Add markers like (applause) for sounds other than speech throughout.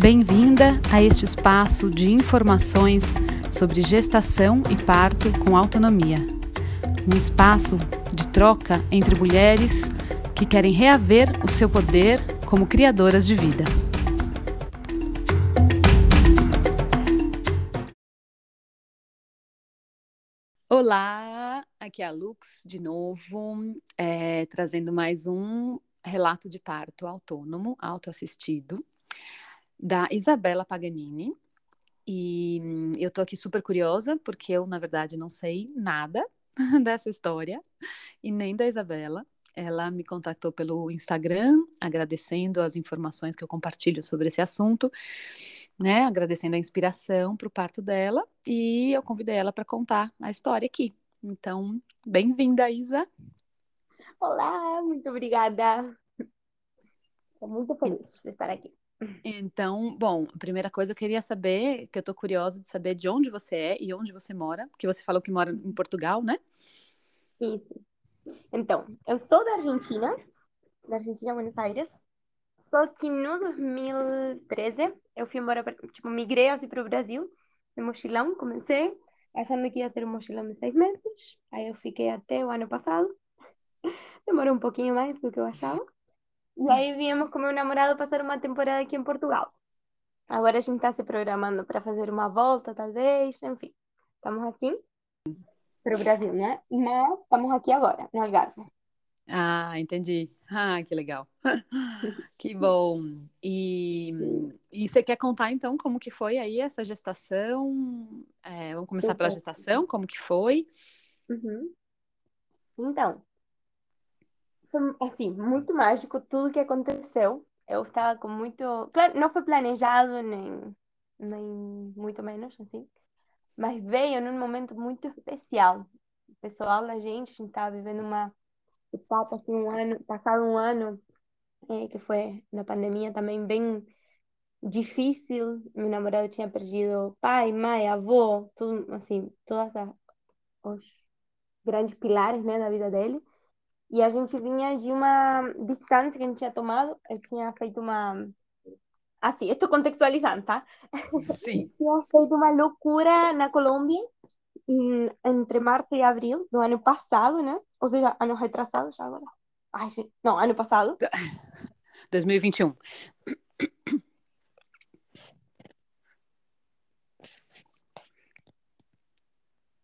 Bem-vinda a este espaço de informações sobre gestação e parto com autonomia. Um espaço de troca entre mulheres que querem reaver o seu poder como criadoras de vida. Olá, aqui é a Lux de novo, é, trazendo mais um relato de parto autônomo, autoassistido da Isabela Paganini. E hum, eu tô aqui super curiosa, porque eu, na verdade, não sei nada (laughs) dessa história e nem da Isabela. Ela me contactou pelo Instagram, agradecendo as informações que eu compartilho sobre esse assunto, né? Agradecendo a inspiração para o parto dela, e eu convidei ela para contar a história aqui. Então, bem-vinda, Isa. Olá, muito obrigada. Estou muito feliz de estar aqui. Então, bom, a primeira coisa eu queria saber, que eu tô curiosa de saber de onde você é e onde você mora, porque você falou que mora em Portugal, né? Isso. Então, eu sou da Argentina, da Argentina, Buenos Aires. Só que no 2013 eu fui embora, tipo, migrei assim para o Brasil, de mochilão, comecei achando que ia ser um mochilão de seis meses. Aí eu fiquei até o ano passado. (laughs) Demorou um pouquinho mais do que eu achava. E aí viemos com meu namorado passar uma temporada aqui em Portugal. Agora a gente está se programando para fazer uma volta, talvez, enfim. Estamos assim para o Brasil, né? Mas estamos aqui agora, no Algarve. Ah, entendi. Ah, que legal. (laughs) que bom. E, e você quer contar então como que foi aí essa gestação? É, vamos começar pela gestação, como que foi? Uhum. Então, assim, muito mágico tudo que aconteceu. Eu estava com muito. Claro, não foi planejado, nem, nem muito menos, assim. Mas veio num momento muito especial. O pessoal da gente, a gente estava vivendo uma etapa, assim, um ano, passado um ano, é, que foi na pandemia também bem difícil. Meu namorado tinha perdido pai, mãe, avô, tudo, assim, todas as, os grandes pilares, né, da vida dele. E a gente vinha de uma distância que a gente tinha tomado. Ele tinha feito uma. Assim, estou contextualizando, tá? Sim. (laughs) tinha feito uma loucura na Colômbia entre março e abril do ano passado, né? Ou seja, ano retrasado já agora. Ai, gente. Não, ano passado. 2021.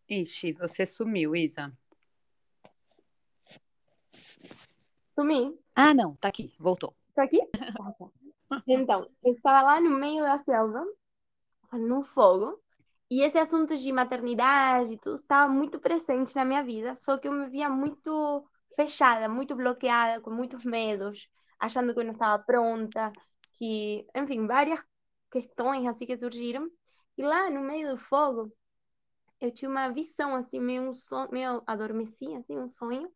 Ixi, você sumiu, Isa. Sumi. Ah, não, tá aqui, voltou. Tá aqui? (laughs) Então, eu estava lá no meio da selva, no fogo, e esse assunto de maternidade e tudo estava muito presente na minha vida, só que eu me via muito fechada, muito bloqueada, com muitos medos, achando que eu não estava pronta, que, enfim, várias questões assim que surgiram. E lá no meio do fogo, eu tinha uma visão assim, meio um sonho, meio adormeci, assim, um sonho,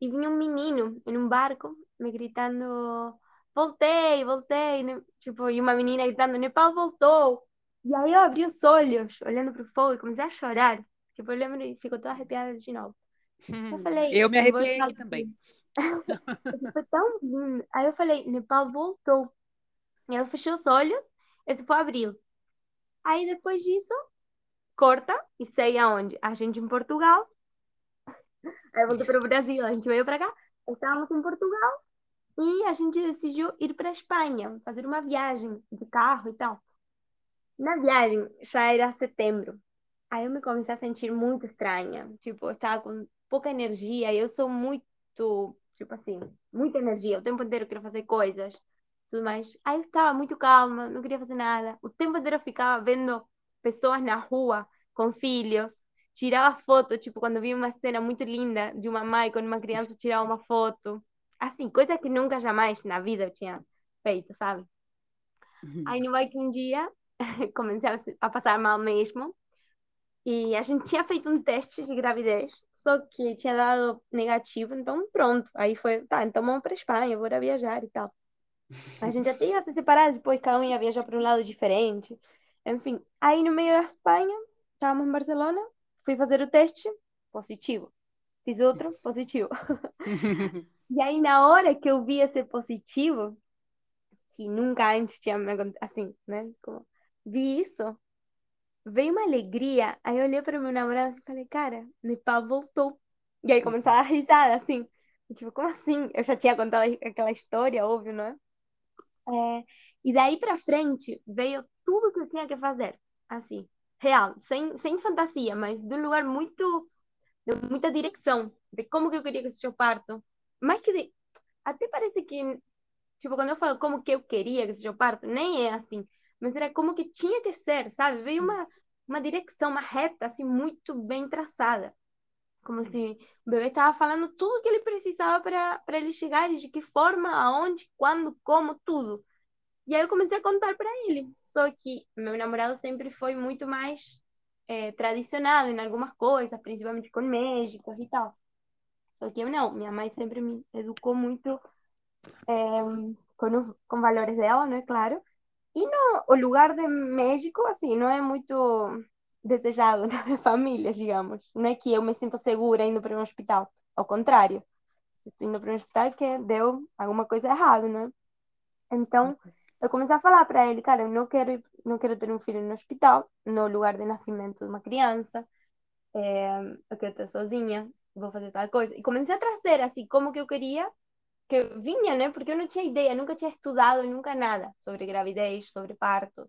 e vinha um menino em um barco me gritando: Voltei, voltei. Né? Tipo, e uma menina gritando: Nepal voltou. E aí eu abri os olhos, olhando para o fogo, e comecei a chorar. Tipo, eu lembro e ficou toda arrepiada de novo. Eu falei: Eu me arrepiei aqui também. Foi tão lindo. Aí eu falei: Nepal voltou. E eu fechei os olhos, esse foi abril. Aí depois disso, corta e sei aonde? A gente em Portugal, Aí voltou para o Brasil, a gente veio para cá, estávamos em Portugal e a gente decidiu ir para a Espanha, fazer uma viagem de carro e tal. Na viagem já era setembro. Aí eu me comecei a sentir muito estranha, tipo, eu estava com pouca energia, eu sou muito, tipo assim, muita energia, o tempo inteiro eu quero fazer coisas, tudo mais. Aí eu estava muito calma, não queria fazer nada. O tempo inteiro eu ficava vendo pessoas na rua com filhos, tirava foto, tipo, quando vi uma cena muito linda de uma mãe com uma criança, tirava uma foto. Assim, coisa que nunca jamais na vida eu tinha feito, sabe? Uhum. Aí no vai que um dia (laughs) comecei a passar mal mesmo. E a gente tinha feito um teste de gravidez, só que tinha dado negativo, então pronto. Aí foi, tá, então vamos para Espanha, bora viajar e tal. A gente até ia se separar, depois cada um ia viajar para um lado diferente. Enfim, aí no meio da Espanha, estávamos em Barcelona, Fui fazer o teste, positivo. Fiz outro, (laughs) positivo. (laughs) e aí, na hora que eu vi esse positivo, que nunca antes tinha me acontecido, assim, né? Como, vi isso, veio uma alegria. Aí eu olhei para meu namorado e falei, cara, Nepal voltou. E aí começava a risada, assim. Tipo, como assim? Eu já tinha contado aquela história, óbvio, não é? é e daí para frente veio tudo que eu tinha que fazer, assim, real, sem, sem fantasia, mas de um lugar muito, de muita direção, de como que eu queria que seja o parto. Mais que de, até parece que, tipo, quando eu falo como que eu queria que seja o parto, nem é assim, mas era como que tinha que ser, sabe? Veio uma, uma direção, uma reta, assim, muito bem traçada. Como se o bebê estava falando tudo que ele precisava para ele chegar, e de que forma, aonde, quando, como, tudo. E aí eu comecei a contar para ele. Só que meu namorado sempre foi muito mais é, tradicional em algumas coisas, principalmente com médicos e tal. Só que eu não. Minha mãe sempre me educou muito é, com, com valores dela, né? Claro. E no, o lugar de médico, assim, não é muito desejado (laughs) na minha família, digamos. Não é que eu me sinto segura indo para um hospital. Ao contrário. Estou indo para um hospital é que deu alguma coisa errada, né? Então, eu comecei a falar para ele, cara, eu não quero, não quero ter um filho no hospital, no lugar de nascimento de uma criança, é, eu quero estar sozinha, vou fazer tal coisa. E comecei a trazer, assim, como que eu queria que vinha, né? Porque eu não tinha ideia, nunca tinha estudado, nunca nada sobre gravidez, sobre partos.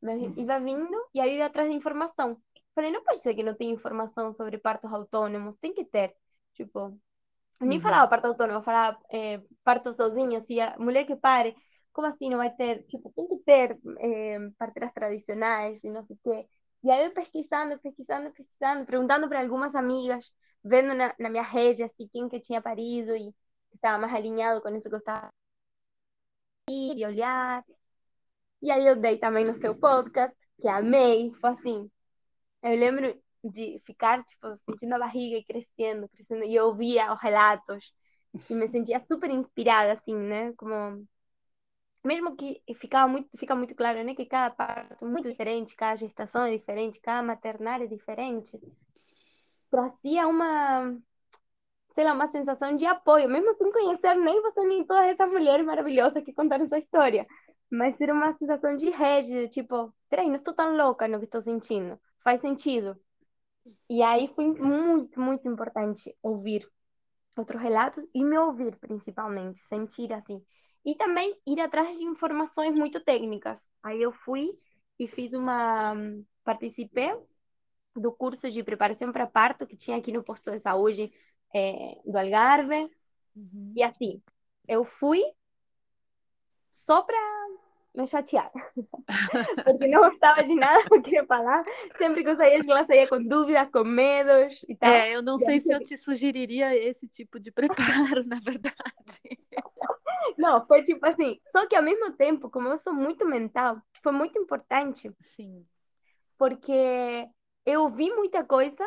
Mas ia vindo e aí ia atrás de informação. Falei, não pode ser que não tenha informação sobre partos autônomos, tem que ter. Tipo, nem uhum. falava parto autônomo, falava é, parto sozinho, assim, a mulher que pare como assim não vai ter? Tipo, tem que ter é, parteiras tradicionais e não sei o quê. E aí eu pesquisando, pesquisando, pesquisando, perguntando para algumas amigas, vendo na, minha rede, assim, quem que tinha parido e estava mais alinhado com isso que eu estava e olhar. E aí eu dei também no seu podcast, que amei, foi assim. Eu lembro de ficar, tipo, sentindo a barriga e crescendo, crescendo, e eu ouvia os relatos, e me sentia super inspirada, assim, né? Como mesmo que ficava muito, fica muito claro, né, que cada parto é muito diferente, cada gestação é diferente, cada maternar é diferente, trazia uma, sei lá, uma sensação de apoio, mesmo sem conhecer nem você nem todas essas mulheres maravilhosas que contaram essa história, mas era uma sensação de rede, tipo, peraí, não estou tão louca no que estou sentindo, faz sentido. E aí foi muito, muito importante ouvir outros relatos e me ouvir principalmente, sentir assim, e também ir atrás de informações muito técnicas. Aí eu fui e fiz uma. Participei do curso de preparação para parto que tinha aqui no posto de saúde é, do Algarve. Uhum. E assim, eu fui só para me chatear. (laughs) Porque não gostava de nada que queria falar. Sempre que eu saía de lá, saía com dúvidas, com medos e tal. É, eu não sei se eu te sugeriria esse tipo de preparo, (laughs) na verdade. Não, foi tipo assim. Só que ao mesmo tempo, como eu sou muito mental, foi muito importante. Sim. Porque eu vi muita coisa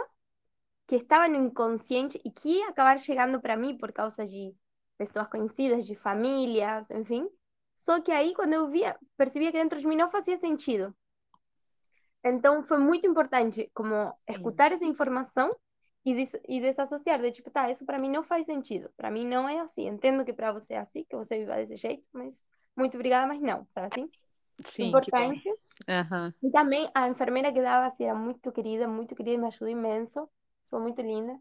que estava no inconsciente e que ia acabar chegando para mim por causa de pessoas conhecidas, de famílias, enfim. Só que aí, quando eu via, percebia que dentro de mim não fazia sentido. Então, foi muito importante, como, escutar essa informação e, des e desassociar, de tipo, tá, isso para mim não faz sentido, para mim não é assim, entendo que para você é assim, que você viva desse jeito, mas muito obrigada, mas não, sabe assim? Sim, Importante. Uhum. E também a enfermeira que dava assim, era muito querida, muito querida, me ajudou imenso, foi muito linda,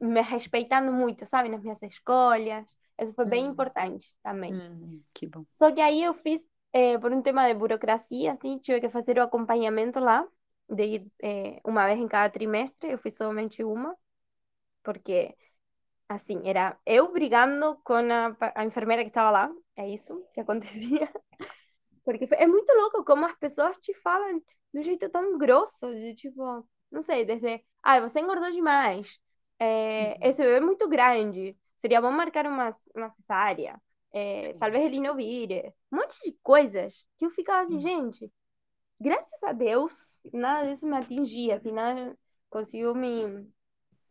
me respeitando muito, sabe, nas minhas escolhas, isso foi bem importante também. Hum, que bom. Só que aí eu fiz, eh, por um tema de burocracia, assim, tive que fazer o acompanhamento lá, de ir é, uma vez em cada trimestre, eu fiz somente uma, porque, assim, era eu brigando com a, a enfermeira que estava lá, é isso que acontecia. (laughs) Porque é muito louco como as pessoas te falam de um jeito tão grosso, de tipo, não sei, desde, ah, você engordou demais, é, esse bebê é muito grande, seria bom marcar uma, uma cesárea, é, talvez ele não vire, um monte de coisas que eu ficava assim, gente, graças a Deus, nada disso me atingia, assim, nada conseguiu me,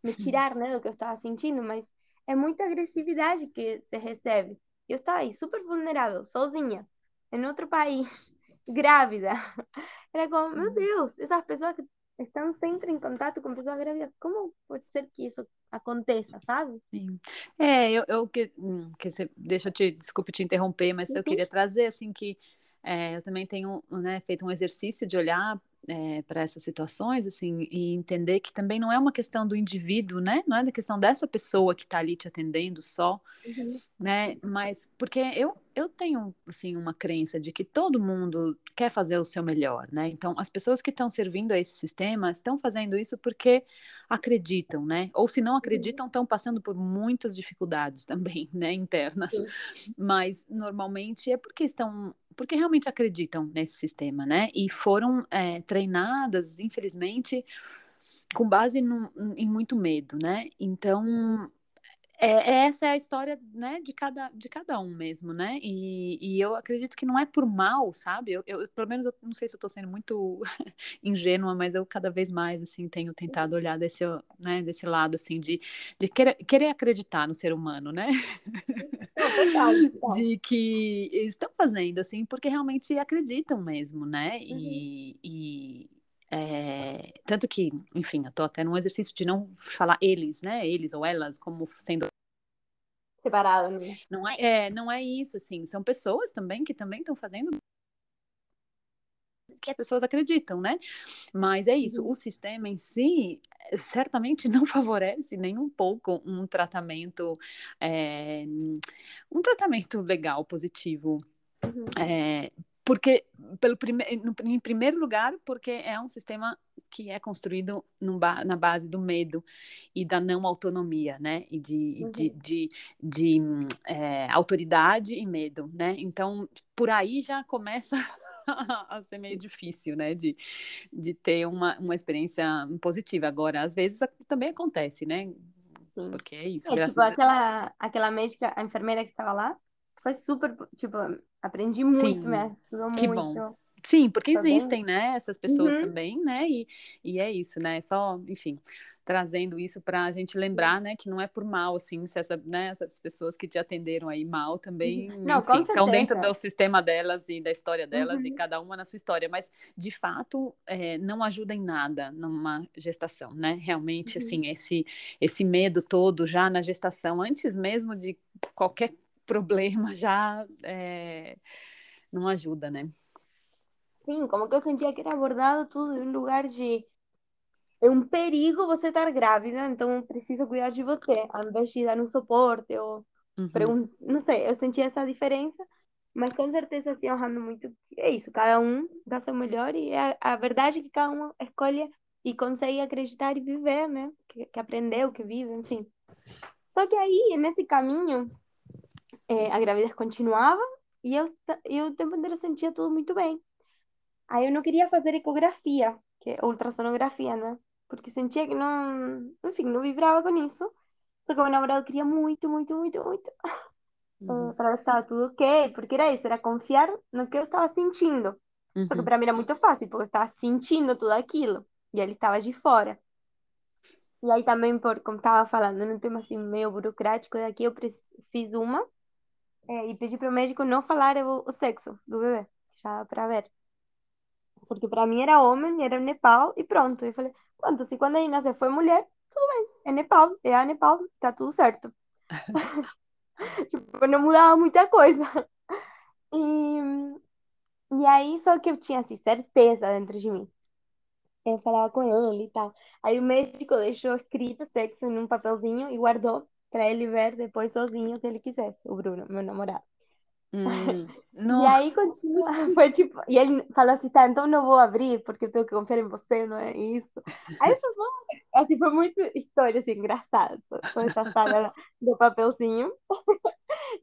me tirar, né, do que eu estava sentindo, mas é muita agressividade que se recebe. Eu estava aí super vulnerável, sozinha, em outro país, (laughs) grávida. Era como, meu Deus, essas pessoas que estão sempre em contato com pessoas grávidas, como pode ser que isso aconteça, sabe? Sim. É, eu, eu que, hum, que você, deixa eu te, desculpe te interromper, mas Sim, eu queria trazer assim que é, eu também tenho né, feito um exercício de olhar é, para essas situações, assim, e entender que também não é uma questão do indivíduo, né? Não é da questão dessa pessoa que está ali te atendendo só, Uhum. né? Mas porque eu, eu tenho, assim, uma crença de que todo mundo quer fazer o seu melhor, né? Então, as pessoas que estão servindo a esse sistema estão fazendo isso porque acreditam, né? Ou se não Uhum. acreditam, estão passando por muitas dificuldades (laughs) também, né? Internas. Sim. Mas, normalmente, é porque estão porque realmente acreditam nesse sistema, né? E foram é, treinadas, infelizmente, com base no, em muito medo, né? Então, é, essa é a história, né, de cada, de cada um mesmo, né? E, e eu acredito que não é por mal, sabe? Eu, eu pelo menos, eu não sei se eu tô sendo muito (laughs) ingênua, mas eu cada vez mais, assim, tenho tentado olhar desse, né, desse lado, assim, de, de querer, querer acreditar no ser humano, né? (laughs) De que estão fazendo, assim, porque realmente acreditam mesmo, né? Uhum. E, e é, tanto que, enfim, eu tô até num exercício de não falar eles, né? Eles ou elas como sendo Separado, né? não é, é, não é isso, assim, são pessoas também que também estão fazendo que as pessoas acreditam, né? Mas é isso, Uhum. o sistema em si certamente (laughs) não favorece nem um pouco um tratamento, é, um tratamento legal, positivo. Uhum. É, porque, pelo prime no, em primeiro lugar, porque é um sistema que é construído ba na base do medo e da não autonomia, né? E de, Uhum. de, de, de é, autoridade e medo, né? Então, por aí já começa (laughs) a ser meio difícil, né? De, de ter uma, uma experiência positiva. Agora, às vezes também acontece, né? Sim. Porque é isso, É, tipo, a aquela, aquela médica, a enfermeira que estava lá, foi super, tipo, aprendi muito, Sim, me ajudou que muito. bom. Sim, porque bem- existem, né, essas pessoas Uhum. também, né, e, e é isso, né, só, enfim, trazendo isso para a gente lembrar, né, que não é por mal, assim, se essa, né, essas pessoas que te atenderam aí mal também, Não, com enfim, estão dentro do sistema delas e da história delas e Uhum. cada uma na sua história, mas, de fato, é, não ajuda em nada numa gestação, né, realmente, Uhum. assim, esse, esse medo todo já na gestação, antes mesmo de qualquer problema, já é, não ajuda, né. Sim, como que eu sentia que era abordado tudo de um lugar de é um perigo você estar grávida, então eu preciso cuidar de você, ao invés de dar um suporte ou Uhum. não sei, eu sentia essa diferença, mas com certeza assim, achando muito é isso, cada um dá seu melhor e é a, a verdade é que cada um escolhe e consegue acreditar e viver, né? Que, que aprendeu, que vive, enfim. Só que aí, nesse caminho, é, a gravidez continuava e eu, eu o tempo inteiro sentia tudo muito bem. Aí eu não queria fazer ecografia, que é ultrassonografia, né? Porque sentia que não, enfim, não vibrava com isso. Só que o meu namorado queria muito, muito, muito, muito, (laughs) Uhum. para ver se estava tudo ok, porque era isso, era confiar no que eu estava sentindo. Só que Uhum. para mim era muito fácil, porque eu estava sentindo tudo aquilo, e ele estava de fora. E aí também, por, como estava falando, num tema assim meio burocrático daqui, eu fiz uma eh, e pedi para o médico não falar o, o sexo do bebê, já para ver. Porque para mim era homem, era Nepal e pronto. Eu falei, pronto, se quando ele nascer foi mulher, tudo bem, é Nepal, é a Nepal, tá tudo certo. (laughs) (laughs) Tipo, não mudava muita coisa. E, e aí, só que eu tinha assim, certeza dentro de mim. Eu falava com ele e tal. Aí o médico deixou escrito sexo num papelzinho e guardou para ele ver depois sozinho se ele quisesse, o Bruno, meu namorado. Hum, (laughs) E aí continua, (laughs) foi tipo, e ele falou assim, tá, então não vou abrir porque eu tenho que confiar em você, não é isso. Aí foi bom, assim, foi muito história, assim, engraçada, toda essa saga (laughs) do papelzinho.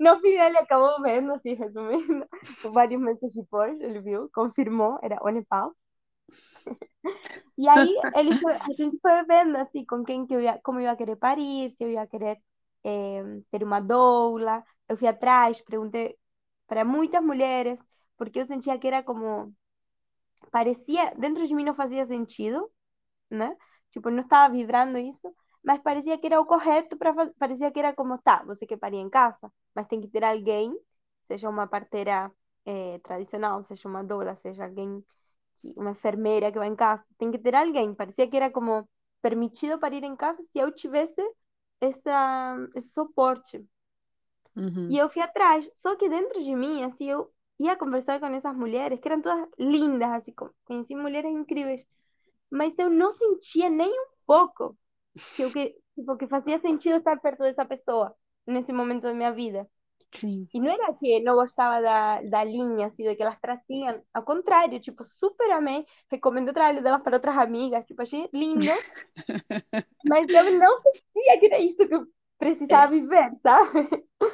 No final ele acabou vendo, assim, resumindo, vários meses depois, ele viu, confirmou, era o Nepal. E aí ele foi, a gente foi vendo, assim, com quem que eu ia, como eu ia querer parir, se eu ia querer eh, ter uma doula. Eu fui atrás, perguntei para muitas mulheres, porque eu sentia que era como, parecia, dentro de mim não fazia sentido, né? Tipo, não estava vibrando isso, mas parecia que era o correto para parecia que era como, tá, você quer parir em casa, mas tem que ter alguém, seja uma parteira eh, tradicional, seja uma doula, seja alguém, uma enfermeira que vai em casa, tem que ter alguém. Parecia que era como permitido parir em casa se eu tivesse essa, esse suporte. Uhum. E eu fui atrás. Só que dentro de mim, assim, eu ia conversar com essas mulheres, que eram todas lindas, assim, conheci mulheres incríveis. Mas eu não sentia nem um pouco que, eu, que, tipo, que fazia sentido estar perto dessa pessoa nesse momento da minha vida. E não era que não gostava da, da linha, assim, do que elas traziam. Ao contrário, tipo, super amei. Recomendo o trabalho delas para outras amigas. Tipo, achei lindo. (laughs) Mas eu não sentia que era isso que eu precisava viver, sabe?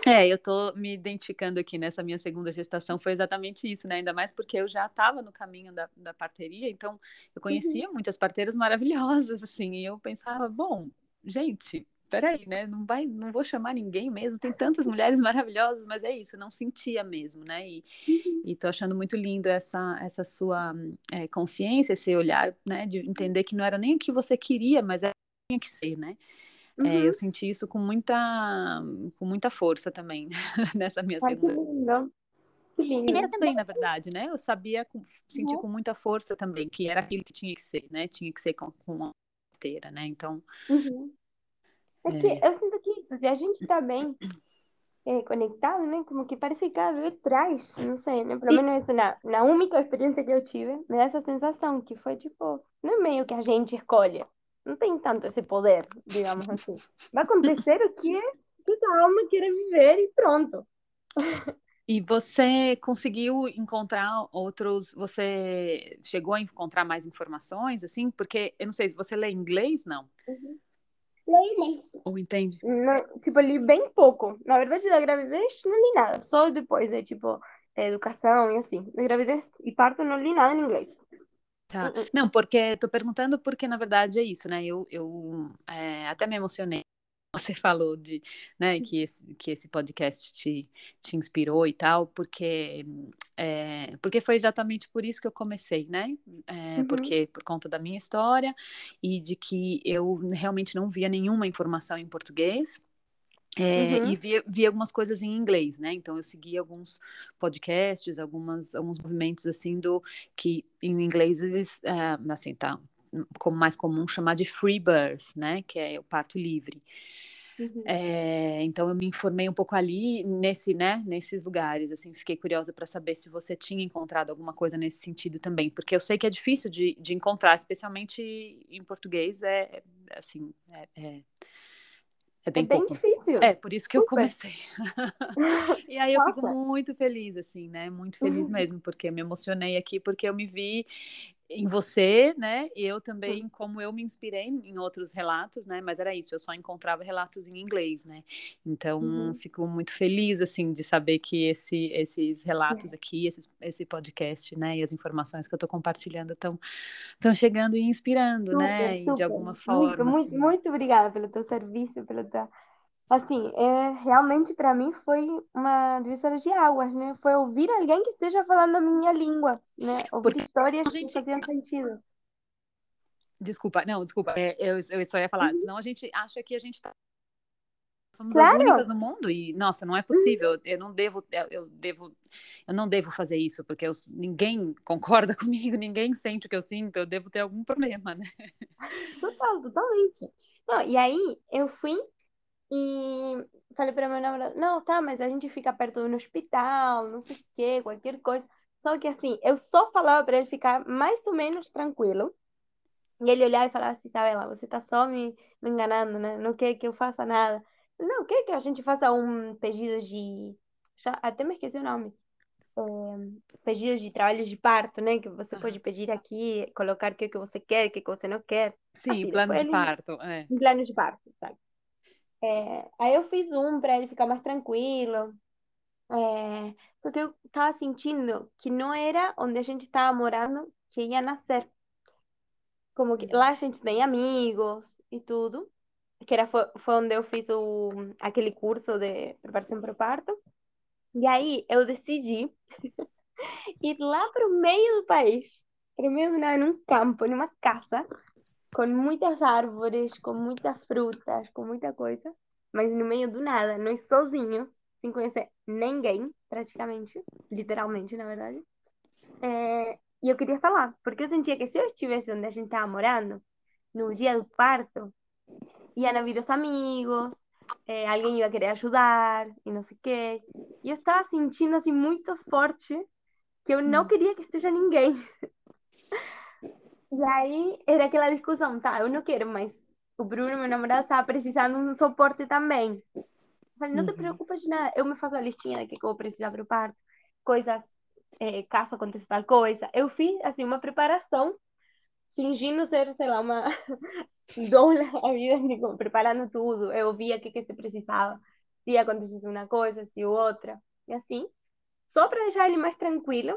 É, eu tô me identificando aqui nessa minha segunda gestação, foi exatamente isso, né? Ainda mais porque eu já estava no caminho da, da parteria, então eu conhecia Uhum. muitas parteiras maravilhosas, assim, e eu pensava, bom, gente, peraí, né? Não vai, não vou chamar ninguém mesmo, tem tantas mulheres maravilhosas, mas é isso, eu não sentia mesmo, né? E, Uhum. e tô achando muito lindo essa, essa sua é, consciência, esse olhar, né? De entender que não era nem o que você queria, mas era o que tinha que ser, né? É, eu Uhum. senti isso com muita, com muita força também (laughs) nessa minha Ai, que segunda. lindo. Que Primeira lindo. também, na verdade, né? Eu sabia, com, senti Uhum. com muita força também que era aquilo que tinha que ser, né? Tinha que ser com, com uma inteira, né? Então, Uhum. É que é, eu sinto que isso, se a gente tá bem é, conectado, né? Como que parece que cada vez traz, não sei, né? Pelo menos isso na, na única experiência que eu tive, me dá essa sensação que foi tipo, não é meio que a gente escolhe. Não tem tanto esse poder, digamos assim. Vai acontecer o que, que a alma queira viver e pronto. (laughs) e você conseguiu encontrar outros, você chegou a encontrar mais informações, assim? Porque, eu não sei, se você lê inglês, não? Uhum. Leio, mas Ou entende? não, tipo, li bem pouco. Na verdade, da gravidez não li nada. Só depois, de tipo, educação e assim. Da gravidez e parto não li nada em inglês. Tá. Uh-uh. Não, porque tô perguntando porque, na verdade, é isso, né? Eu, eu é, até me emocionei você falou de, né, que esse, que esse podcast te, te inspirou e tal, porque, é, porque foi exatamente por isso que eu comecei, né? É, Uhum. porque por conta da minha história e de que eu realmente não via nenhuma informação em português. É, Uhum. e vi, vi algumas coisas em inglês, né? Então eu segui alguns podcasts, algumas, alguns movimentos assim do que em inglês eles, é, assim, tá como mais comum chamar de free birth, né? Que é o parto livre. Uhum. É, então eu me informei um pouco ali nesse, né, nesses lugares, assim, fiquei curiosa para saber se você tinha encontrado alguma coisa nesse sentido também, porque eu sei que é difícil de, de encontrar, especialmente em português, é, é assim, é, é, é É bem bem pouco. difícil. É, por isso que eu Super. comecei. (laughs) e aí eu fico Nossa. muito feliz, assim, né? Muito feliz mesmo, porque eu me emocionei aqui, porque eu me vi em você, né? E eu também, como eu me inspirei em outros relatos, né? Mas era isso, eu só encontrava relatos em inglês, né? Então, Uhum. fico muito feliz, assim, de saber que esse, esses relatos aqui, esses, esse podcast, né? E as informações que eu tô compartilhando estão chegando e inspirando, Super, né? E de super. alguma Muito, forma, muito, assim. muito obrigada pelo teu serviço, pelo teu... Assim, é, realmente para mim foi uma divisora de águas, né? Foi ouvir alguém que esteja falando a minha língua, né? Ouvir Porque histórias a que gente faziam sentido. Desculpa, não, desculpa. É, eu, eu só ia falar, Uhum. senão a gente acha que a gente tá. Somos as Claro. únicas no mundo e, nossa, não é Uhum. possível. Eu não devo, eu, eu devo, eu não devo fazer isso, porque eu, ninguém concorda (laughs) comigo, ninguém sente o que eu sinto, eu devo ter algum problema, né? Total, totalmente. Não, e aí eu fui e falei para meu namorado, não, tá, mas a gente fica perto um hospital, não sei o quê, qualquer coisa. Só que assim, eu só falava para ele ficar mais ou menos tranquilo. E ele olhava e falava assim, Isabela, você tá só me, me enganando, né? Não quer que eu faça nada. Não, quer que a gente faça um pedido de... Já, até me esqueci o nome. É, pedido de trabalho de parto, né? Que você pode pedir aqui, colocar o que, que você quer, o que, que você não quer. Sim, Assim, plano de ele... parto, é. Um plano de parto, sabe? É, aí eu fiz um para ele ficar mais tranquilo. É, porque eu tava sentindo que não era onde a gente tava morando que ia nascer. Como que lá a gente tem amigos e tudo. Que era, foi, foi onde eu fiz o, aquele curso de preparação para o parto. E aí eu decidi (laughs) ir lá para o meio do país. Para o meio nada, num campo, numa casa, com muitas árvores, com muitas frutas, com muita coisa. Mas no meio do nada, nós sozinhos, sem conhecer ninguém, praticamente. Literalmente, na verdade. É, e eu queria estar lá, porque eu sentia que se eu estivesse onde a gente estava morando, no dia do parto, iam vir os amigos, é, alguém ia querer ajudar e não sei o quê. E eu estava sentindo assim muito forte que eu não queria que esteja ninguém. (laughs) E aí era aquela discussão, tá, eu não quero, mas o Bruno, meu namorado, estava precisando de um suporte também. Eu falei, não te preocupes de nada, eu me faço a listinha de que eu vou precisar para o parto, coisas, é, caso aconteça tal coisa. Eu fiz, assim, uma preparação, fingindo ser, sei lá, uma (laughs) dona a vida, tipo, preparando tudo. Eu via o que, que se precisava, se acontecesse uma coisa, se outra, e assim. Só para deixar ele mais tranquilo.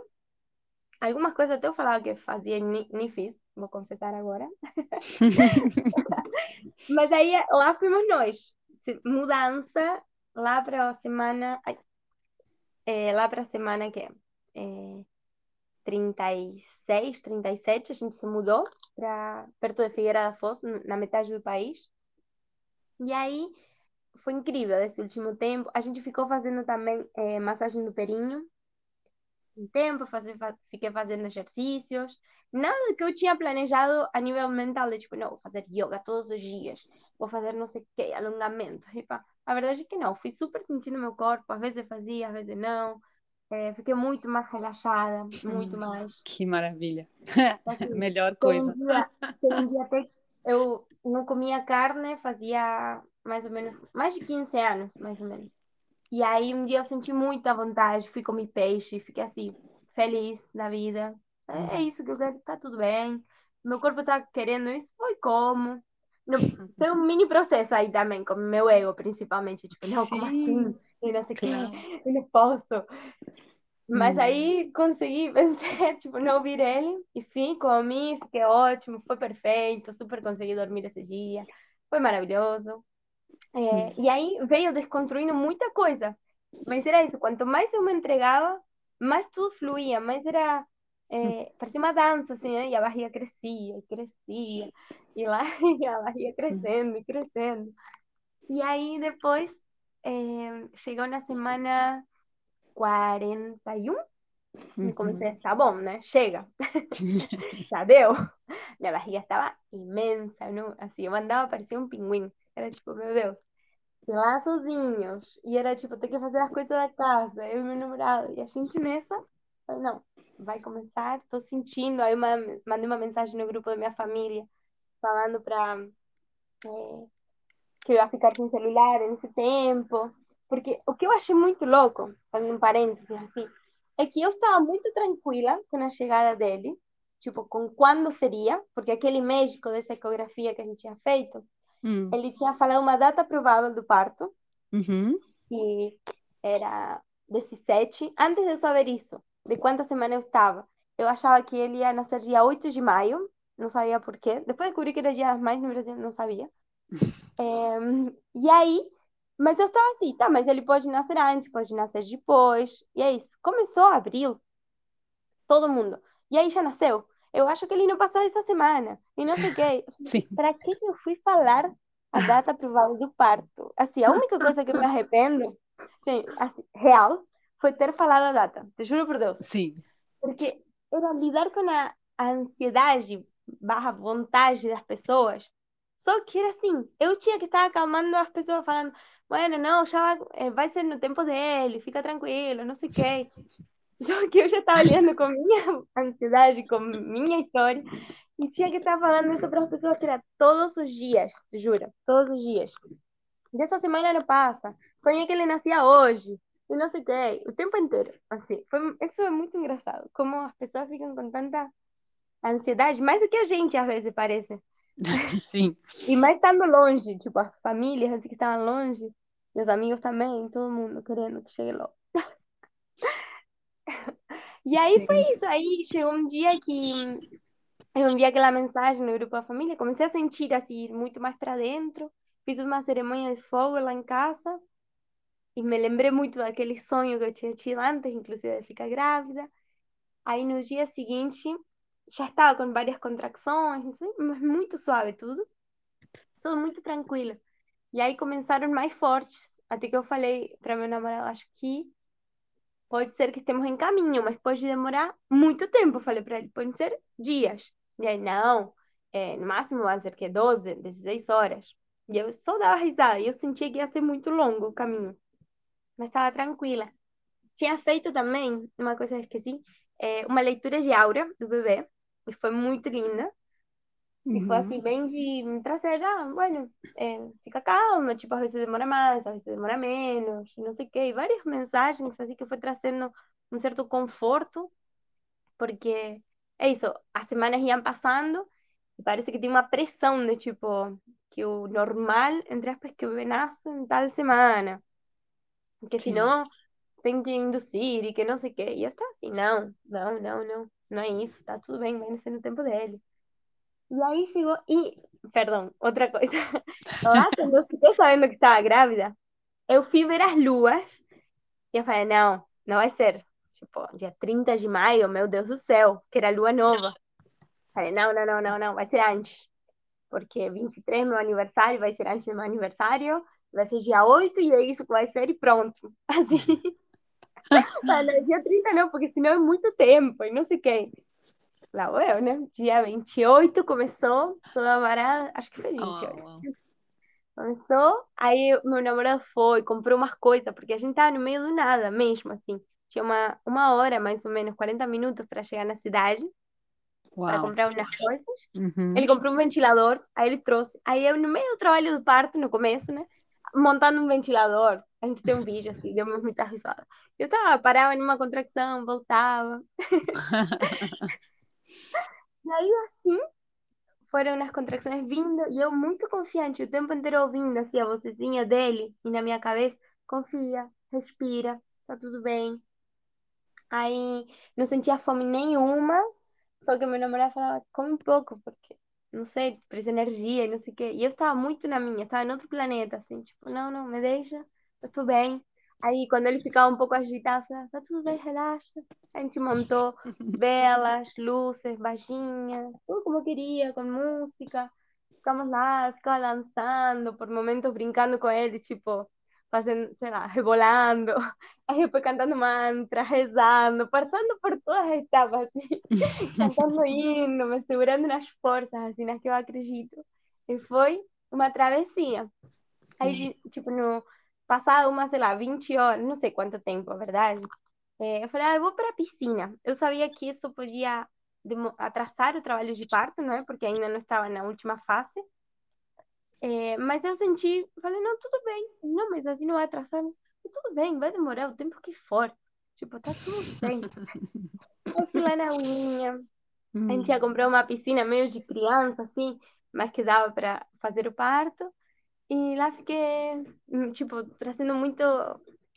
Algumas coisas até eu falava que fazia e nem fiz, vou confessar agora. (laughs) Mas aí lá fomos nós. Mudança lá para a semana. É, lá para a semana que é, é 36, 37, a gente se mudou para perto de Figueira da Foz, na metade do país. E aí foi incrível esse último tempo. A gente ficou fazendo também é, massagem do perinho um tempo, fazer, fiquei fazendo exercícios. Nada que eu tinha planejado a nível mental, de tipo, não, vou fazer yoga todos os dias, vou fazer não sei o quê, alongamento. a verdade é que não, fui super sentindo meu corpo, às vezes fazia, às vezes não. É, fiquei muito mais relaxada, muito mais. Que maravilha. Assim, (laughs) Melhor coisa. Um dia, (laughs) um dia até eu não comia carne, fazia mais ou menos, mais de 15 anos, mais ou menos. E aí um dia eu senti muita vontade, fui comer peixe, fiquei assim, feliz na vida. É, é isso que eu quero, tá tudo bem. Meu corpo tá querendo isso, foi como. Tem um mini processo aí também, com meu ego, principalmente. Tipo, não, Sim. como assim? E não sei o claro. que, eu não posso. Mas hum. aí consegui (laughs) vencer, tipo, não ouvir ele. Enfim, comi, fiquei ótimo, foi perfeito, super consegui dormir esse dia. Foi maravilhoso. É, e aí veio desconstruindo muita coisa. Mas era isso, quanto mais eu me entregava, mais tudo fluía, mais era. É, parecia uma dança, assim, né? E a barriga crescia e crescia, e lá (laughs) e a barriga crescendo e crescendo. E aí depois é, chegou na semana 41 e comecei, tá bom, né? Chega. (laughs) (laughs) Já deu. Minha barriga estava imensa, não? assim, eu andava, parecia um pinguim. Era tipo, meu Deus, lá sozinhos. E era tipo, ter que fazer as coisas da casa, eu e meu namorado. E a gente nessa, falei, não, vai começar, tô sentindo. Aí eu mandei uma mensagem no grupo da minha família, falando pra. É, que eu ia ficar sem celular nesse tempo. Porque o que eu achei muito louco, fazendo um parênteses assim, é que eu estava muito tranquila com a chegada dele, tipo, com quando seria, porque aquele médico dessa ecografia que a gente tinha feito, Hum. Ele tinha falado uma data provável do parto, uhum. que era 17. Antes de eu saber isso, de quantas semanas eu estava, eu achava que ele ia nascer dia 8 de maio, não sabia por quê. Depois descobri que era dia mais no Brasil, não sabia. (laughs) é, e aí, mas eu estava assim, tá, mas ele pode nascer antes, pode nascer depois. E é isso. Começou abril, todo mundo. E aí já nasceu eu acho que ele não passou essa semana, e não sei o quê. Para que eu fui falar a data provável do parto? Assim, a única coisa que eu me arrependo, gente, assim, real, foi ter falado a data, te juro por Deus. Sim. Porque era lidar com a ansiedade barra vontade das pessoas. Só que era assim, eu tinha que estar acalmando as pessoas falando, bueno, não, já vai, eh, vai ser no tempo dele, fica tranquilo, não sei o quê. Só que eu já estava olhando com minha ansiedade, com minha história, e tinha que estar falando isso para as pessoas que era todos os dias, te juro, todos os dias. Dessa semana não passa, sonhei que ele nascia hoje, e não sei o que, o tempo inteiro, assim. Foi, isso é muito engraçado, como as pessoas ficam com tanta ansiedade, mais do que a gente às vezes parece. (laughs) Sim. E mais estando longe, tipo, as famílias assim, que estavam longe, meus amigos também, todo mundo querendo que chegue logo. E aí foi isso. Aí chegou um dia que eu enviei aquela mensagem no grupo da família, comecei a sentir assim, muito mais para dentro. Fiz uma cerimônia de fogo lá em casa. E me lembrei muito daquele sonho que eu tinha tido antes, inclusive de ficar grávida. Aí no dia seguinte, já estava com várias contrações, mas muito suave tudo. Tudo muito tranquilo. E aí começaram mais fortes. Até que eu falei para meu namorado, acho que pode ser que estemos em caminho, mas pode demorar muito tempo. falei para ele, pode ser dias. E aí, não, é, no máximo vai ser que 12, 16 horas. E eu só dava risada. E eu sentia que ia ser muito longo o caminho. Mas estava tranquila. Tinha feito também, uma coisa que esqueci, é, uma leitura de aura do bebê. E foi muito linda. E foi assim, bem de trazer, ah, bueno, é, fica calma, tipo, às vezes demora mais, às vezes demora menos, não sei o quê. E várias mensagens, assim, que foi trazendo um certo conforto, porque é isso, as semanas iam passando e parece que tinha uma pressão de, tipo, que o normal, entre aspas, que o bebê nasce em tal semana. Que Sim. senão tem que induzir e que não sei o quê. E eu estava assim, não, não, não, não, não é isso, tá tudo bem, vai nascer no tempo dele. E aí chegou, e, perdão, outra coisa. Lá (laughs) quando eu fiquei sabendo que estava grávida, eu fui ver as luas e eu falei, não, não vai ser. Tipo, dia 30 de maio, meu Deus do céu, que era lua nova. Falei, não, não, não, não, não, vai ser antes. Porque 23 é meu aniversário, vai ser antes do meu aniversário, vai ser dia 8 e é isso que vai ser e pronto. (laughs) Assim. Falei, dia 30 não, porque senão é muito tempo e não sei quem. Lá eu, né? Dia 28 começou toda varada, acho que foi 28. Oh, uau. Começou, aí meu namorado foi, comprou umas coisas, porque a gente tava no meio do nada mesmo, assim. Tinha uma, uma hora, mais ou menos, 40 minutos para chegar na cidade, para comprar umas coisas. Uhum. Ele comprou um ventilador, aí ele trouxe. Aí eu, no meio do trabalho do parto, no começo, né? Montando um ventilador. A gente tem um vídeo assim, deu muita risada. Eu tava, parava numa contracção, voltava. (laughs) E aí, assim, foram nas contracções vindo, e eu muito confiante, o tempo inteiro ouvindo assim a vocezinha dele, e na minha cabeça, confia, respira, tá tudo bem. Aí não sentia fome nenhuma, só que meu namorado falava, come um pouco, porque, não sei, precisa energia e não sei o quê. E eu estava muito na minha, estava em outro planeta, assim, tipo, não, não, me deixa, eu tô bem. Aí quando ele ficava um pouco agitado, eu falava, tá tudo bem, relaxa. A gente montou (laughs) velas, luzes, vaginhas, tudo como queria, com música. Ficamos lá, ficava dançando, por momentos brincando com ele, tipo, fazendo, sei lá, rebolando, (laughs) aí depois cantando mantra, rezando, passando por todas as etapas, assim, (laughs) cantando hino, me segurando nas forças, assim, nas que eu acredito. E foi uma travessia. Aí, tipo, no passado uma, sei lá, 20 horas, não sei quanto tempo, a verdade, é, eu falei, ah, eu vou para a piscina. Eu sabia que isso podia atrasar o trabalho de parto, não é? Porque ainda não estava na última fase. É, mas eu senti, falei, não, tudo bem. Não, mas assim não vai atrasar. Tudo bem, vai demorar o tempo que for. Tipo, tá tudo bem. Eu fui lá na unha. A gente ia comprar uma piscina meio de criança, assim, mas que dava para fazer o parto. E lá fiquei, hum, tipo, trazendo muito,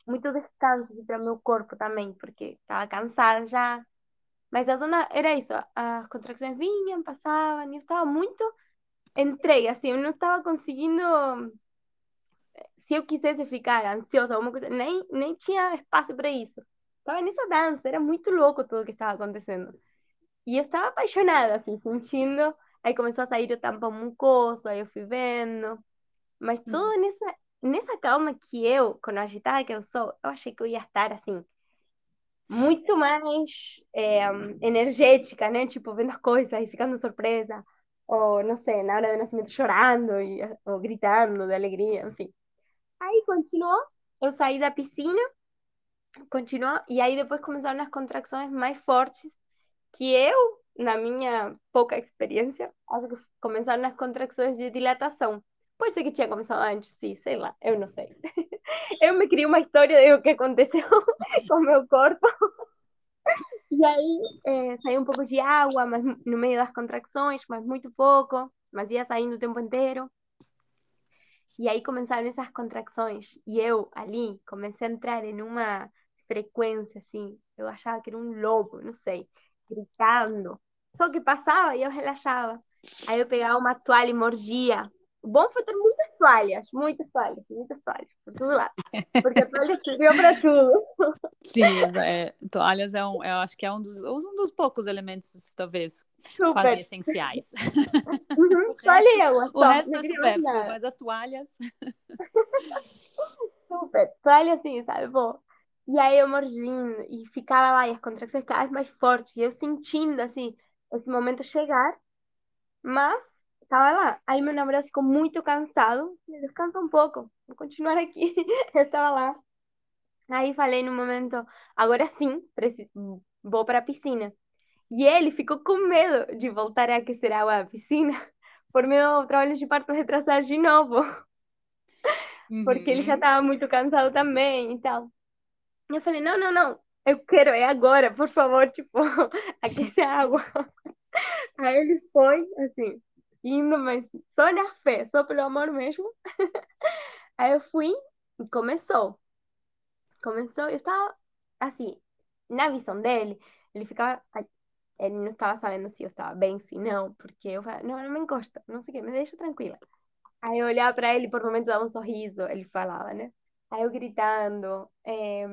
muito descanso assim, para meu corpo também, porque estava cansada já. Mas a zona era isso, as contracções vinham, passavam, e eu estava muito entregue, assim, eu não estava conseguindo, se eu quisesse ficar ansiosa, alguma coisa, nem, nem tinha espaço para isso. Estava nessa dança, era muito louco tudo que estava acontecendo. E eu estava apaixonada, assim, sentindo. Aí começou a sair o tampão mucoso, aí eu fui vendo. Mas tudo nessa, nessa calma que eu, quando agitada que eu sou, eu achei que eu ia estar, assim, muito mais é, energética, né? Tipo, vendo as coisas e ficando surpresa. Ou, não sei, na hora do nascimento chorando e, ou gritando de alegria, enfim. Aí continuou, eu saí da piscina, continuou, e aí depois começaram as contracções mais fortes, que eu, na minha pouca experiência, acho que começaram as contracções de dilatação. Pode ser que tinha começado antes, sim, sei lá, eu não sei. (laughs) Eu me criei uma história do que aconteceu (laughs) com meu corpo. (laughs) E aí é, saiu um pouco de água, mas no meio das contracções, mas muito pouco, mas ia saindo o tempo inteiro. E aí começaram essas contracções. E eu ali comecei a entrar em uma frequência assim. Eu achava que era um lobo, não sei, gritando. Só que passava e eu relaxava. Aí eu pegava uma toalha e mordia. O bom foi ter muitas toalhas, muitas toalhas, muitas toalhas, por todo lado. Porque a toalha serviu para tudo. Sim, é, toalhas é um, eu acho que é um dos, um dos poucos elementos, talvez, quase Super. essenciais. Uhum, (laughs) O toalha resto- água. O resto é supérfluo, mas as toalhas. (laughs) Super. Toalha assim, sabe? Bom. E aí eu mordindo e ficava lá e as contrações vez mais fortes. E eu sentindo, assim, esse momento chegar. Mas tava lá. Aí meu namorado ficou muito cansado. Descansa um pouco, vou continuar aqui. Eu (laughs) estava lá. Aí falei no momento, agora sim, preciso, vou para a piscina. E ele ficou com medo de voltar a aquecer a água da piscina (laughs) por meu trabalho de parto retrasar de novo. Uhum. (laughs) Porque ele já estava muito cansado também e tal. Eu falei, não, não, não, eu quero, é agora, por favor, tipo, aquecer água. Aí ele foi, assim, indo, mas só na fé, só pelo amor mesmo. (laughs) Aí eu fui e começou. Começou, eu estava, assim, na visão dele, ele ficava, ele não estava sabendo se eu estava bem, se não, porque eu falei, não, não me encosta, não sei o que, me deixa tranquila. Aí eu olhava para ele, por momento dava um sorriso, ele falava, né? Aí eu gritando, é...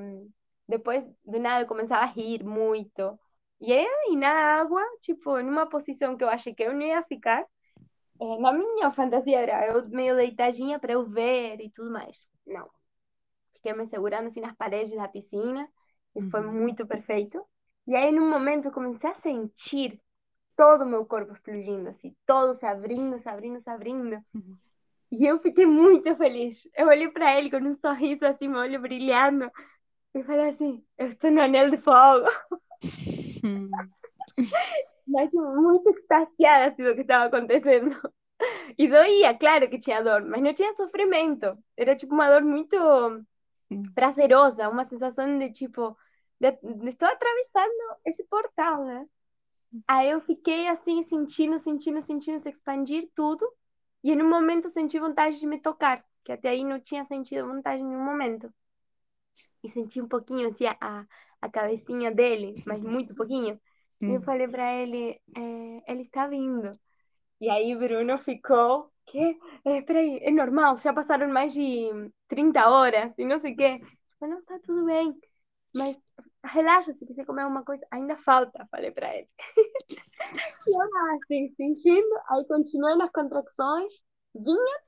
depois do nada eu começava a rir muito. E aí na água, tipo, numa posição que eu achei que eu não ia ficar, é, na minha fantasia era eu meio deitadinha para eu ver e tudo mais. Não. Fiquei me segurando assim nas paredes da piscina e uhum. foi muito perfeito. E aí, num momento, eu comecei a sentir todo o meu corpo explodindo, assim, todo se abrindo, se abrindo, se abrindo. Uhum. E eu fiquei muito feliz. Eu olhei para ele com um sorriso assim, meu olho brilhando. E falei assim: eu estou no anel de fogo. Hum. (laughs) Mas muito extasiada do que estava acontecendo. E (laughs) doía, claro que tinha dor, mas não tinha sofrimento. Era tipo uma dor muito prazerosa, uma sensação de tipo, de, de estou atravessando esse portal, né? Aí eu fiquei assim, sentindo, sentindo, sentindo se expandir tudo. E em um momento senti vontade de me tocar, que até aí não tinha sentido vontade em nenhum momento. E senti um pouquinho assim a, a cabecinha dele, mas muito pouquinho. E eu falei para ele, é, ele está vindo. E aí Bruno ficou, que? É, peraí, é normal, já passaram mais de 30 horas e não sei o quê. Eu, não, tá tudo bem, mas relaxa, se quiser comer alguma coisa, ainda falta, falei para ele. (laughs) e assim, sentindo, aí continuei nas contracções, vinha,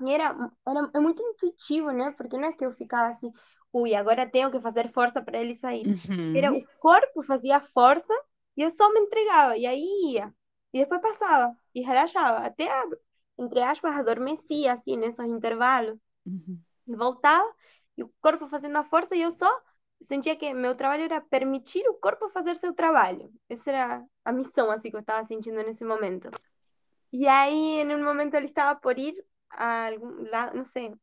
e era, era é muito intuitivo, né? Porque não é que eu ficava assim, ui, agora tenho que fazer força para ele sair. Uhum. Era o corpo fazia força e eu só me entregava, e aí ia. E depois passava e relaxava, até, entre aspas, adormecia, assim, nesses intervalos. Uhum. E voltava, e o corpo fazendo a força, e eu só sentia que meu trabalho era permitir o corpo fazer seu trabalho. Essa era a missão, assim, que eu estava sentindo nesse momento. E aí, em um momento, ele estava por ir a algum lado, não sei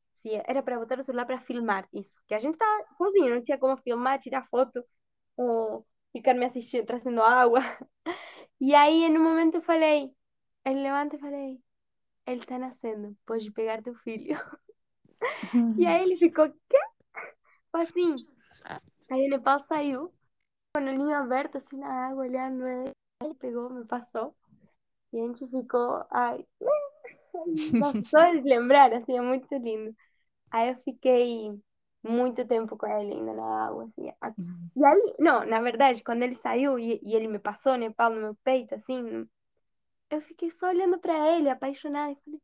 era para botar o celular para filmar isso. Que a gente estava sozinho, não tinha como filmar, tirar foto, ou ficar me assistindo, trazendo água. E aí, no momento, eu falei, ele levanta e falei, ele está nascendo, pode pegar teu filho. e aí ele (laughs) ficou, quê? Assim. Aí o Nepal saiu, com o olhinho aberto, assim, na água, olhando ele. Ele pegou, me passou. E a gente ficou, ai, só de lembrar, assim, é muito lindo. Aí eu fiquei muito tempo com ele ainda na água, assim. Uhum. E aí, não, na verdade, quando ele saiu e, e ele me passou, né, pau no meu peito, assim, eu fiquei só olhando para ele, apaixonada, e falei,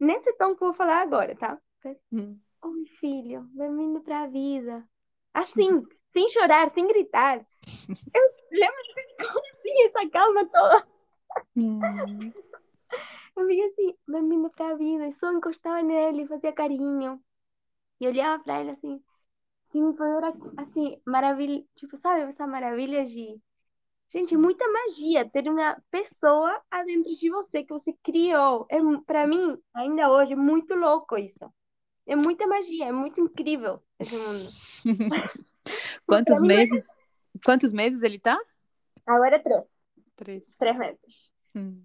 nesse tom que eu vou falar agora, tá? Oi, filho, bem-vindo pra vida. Assim, (laughs) sem chorar, sem gritar. Eu lembro de assim, essa calma toda. Uhum. Eu fiquei assim, bem-vindo pra vida, e só encostava nele, fazia carinho. E olhava para ele assim, que me fazer assim, maravilha, tipo, sabe, essa maravilha de. Gente, muita magia ter uma pessoa adentro de você que você criou. É, para mim, ainda hoje, é muito louco isso. É muita magia, é muito incrível esse mundo. (laughs) quantos meses? Quantos meses ele tá? Agora é três. Três. Três meses. Hum.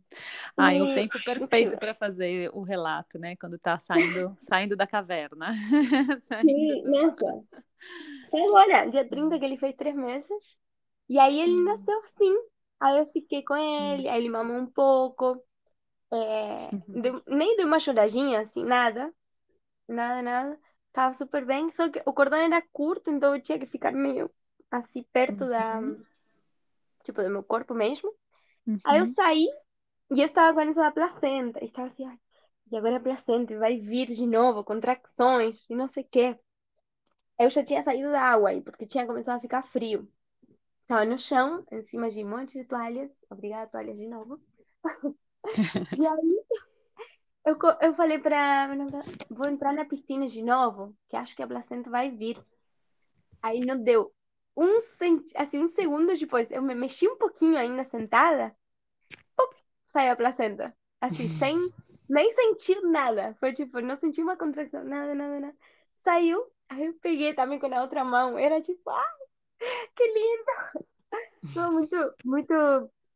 Ah, e... o tempo (laughs) perfeito para fazer o relato, né? Quando tá saindo, saindo da caverna. (laughs) Sim, do... nossa. (laughs) Agora, dia 30 que ele fez três meses. E aí ele hum. nasceu sim. Aí eu fiquei com ele, hum. aí ele mamou um pouco. É... Uhum. Deu... nem deu uma choradinha, assim, nada. Nada, nada. Tava super bem, só que o cordão era curto, então eu tinha que ficar meio assim perto uhum. da. Tipo, do meu corpo mesmo. Uhum. Aí eu saí e eu estava com essa placenta. E estava assim, e agora a placenta vai vir de novo, contracções e não sei o quê. Eu já tinha saído da água aí, porque tinha começado a ficar frio. Estava no chão, em cima de um monte de toalhas. Obrigada, toalhas de novo. (laughs) E aí eu, eu falei pra vou entrar na piscina de novo, que acho que a placenta vai vir. Aí não deu. Um, assim, um segundo depois, eu me mexi um pouquinho ainda sentada, saiu a placenta. Assim, sem nem sentir nada. Foi tipo, não senti uma contração, nada, nada, nada. Saiu, aí eu peguei também com a outra mão. Era tipo, ah, que lindo! (laughs) Foi muito, muito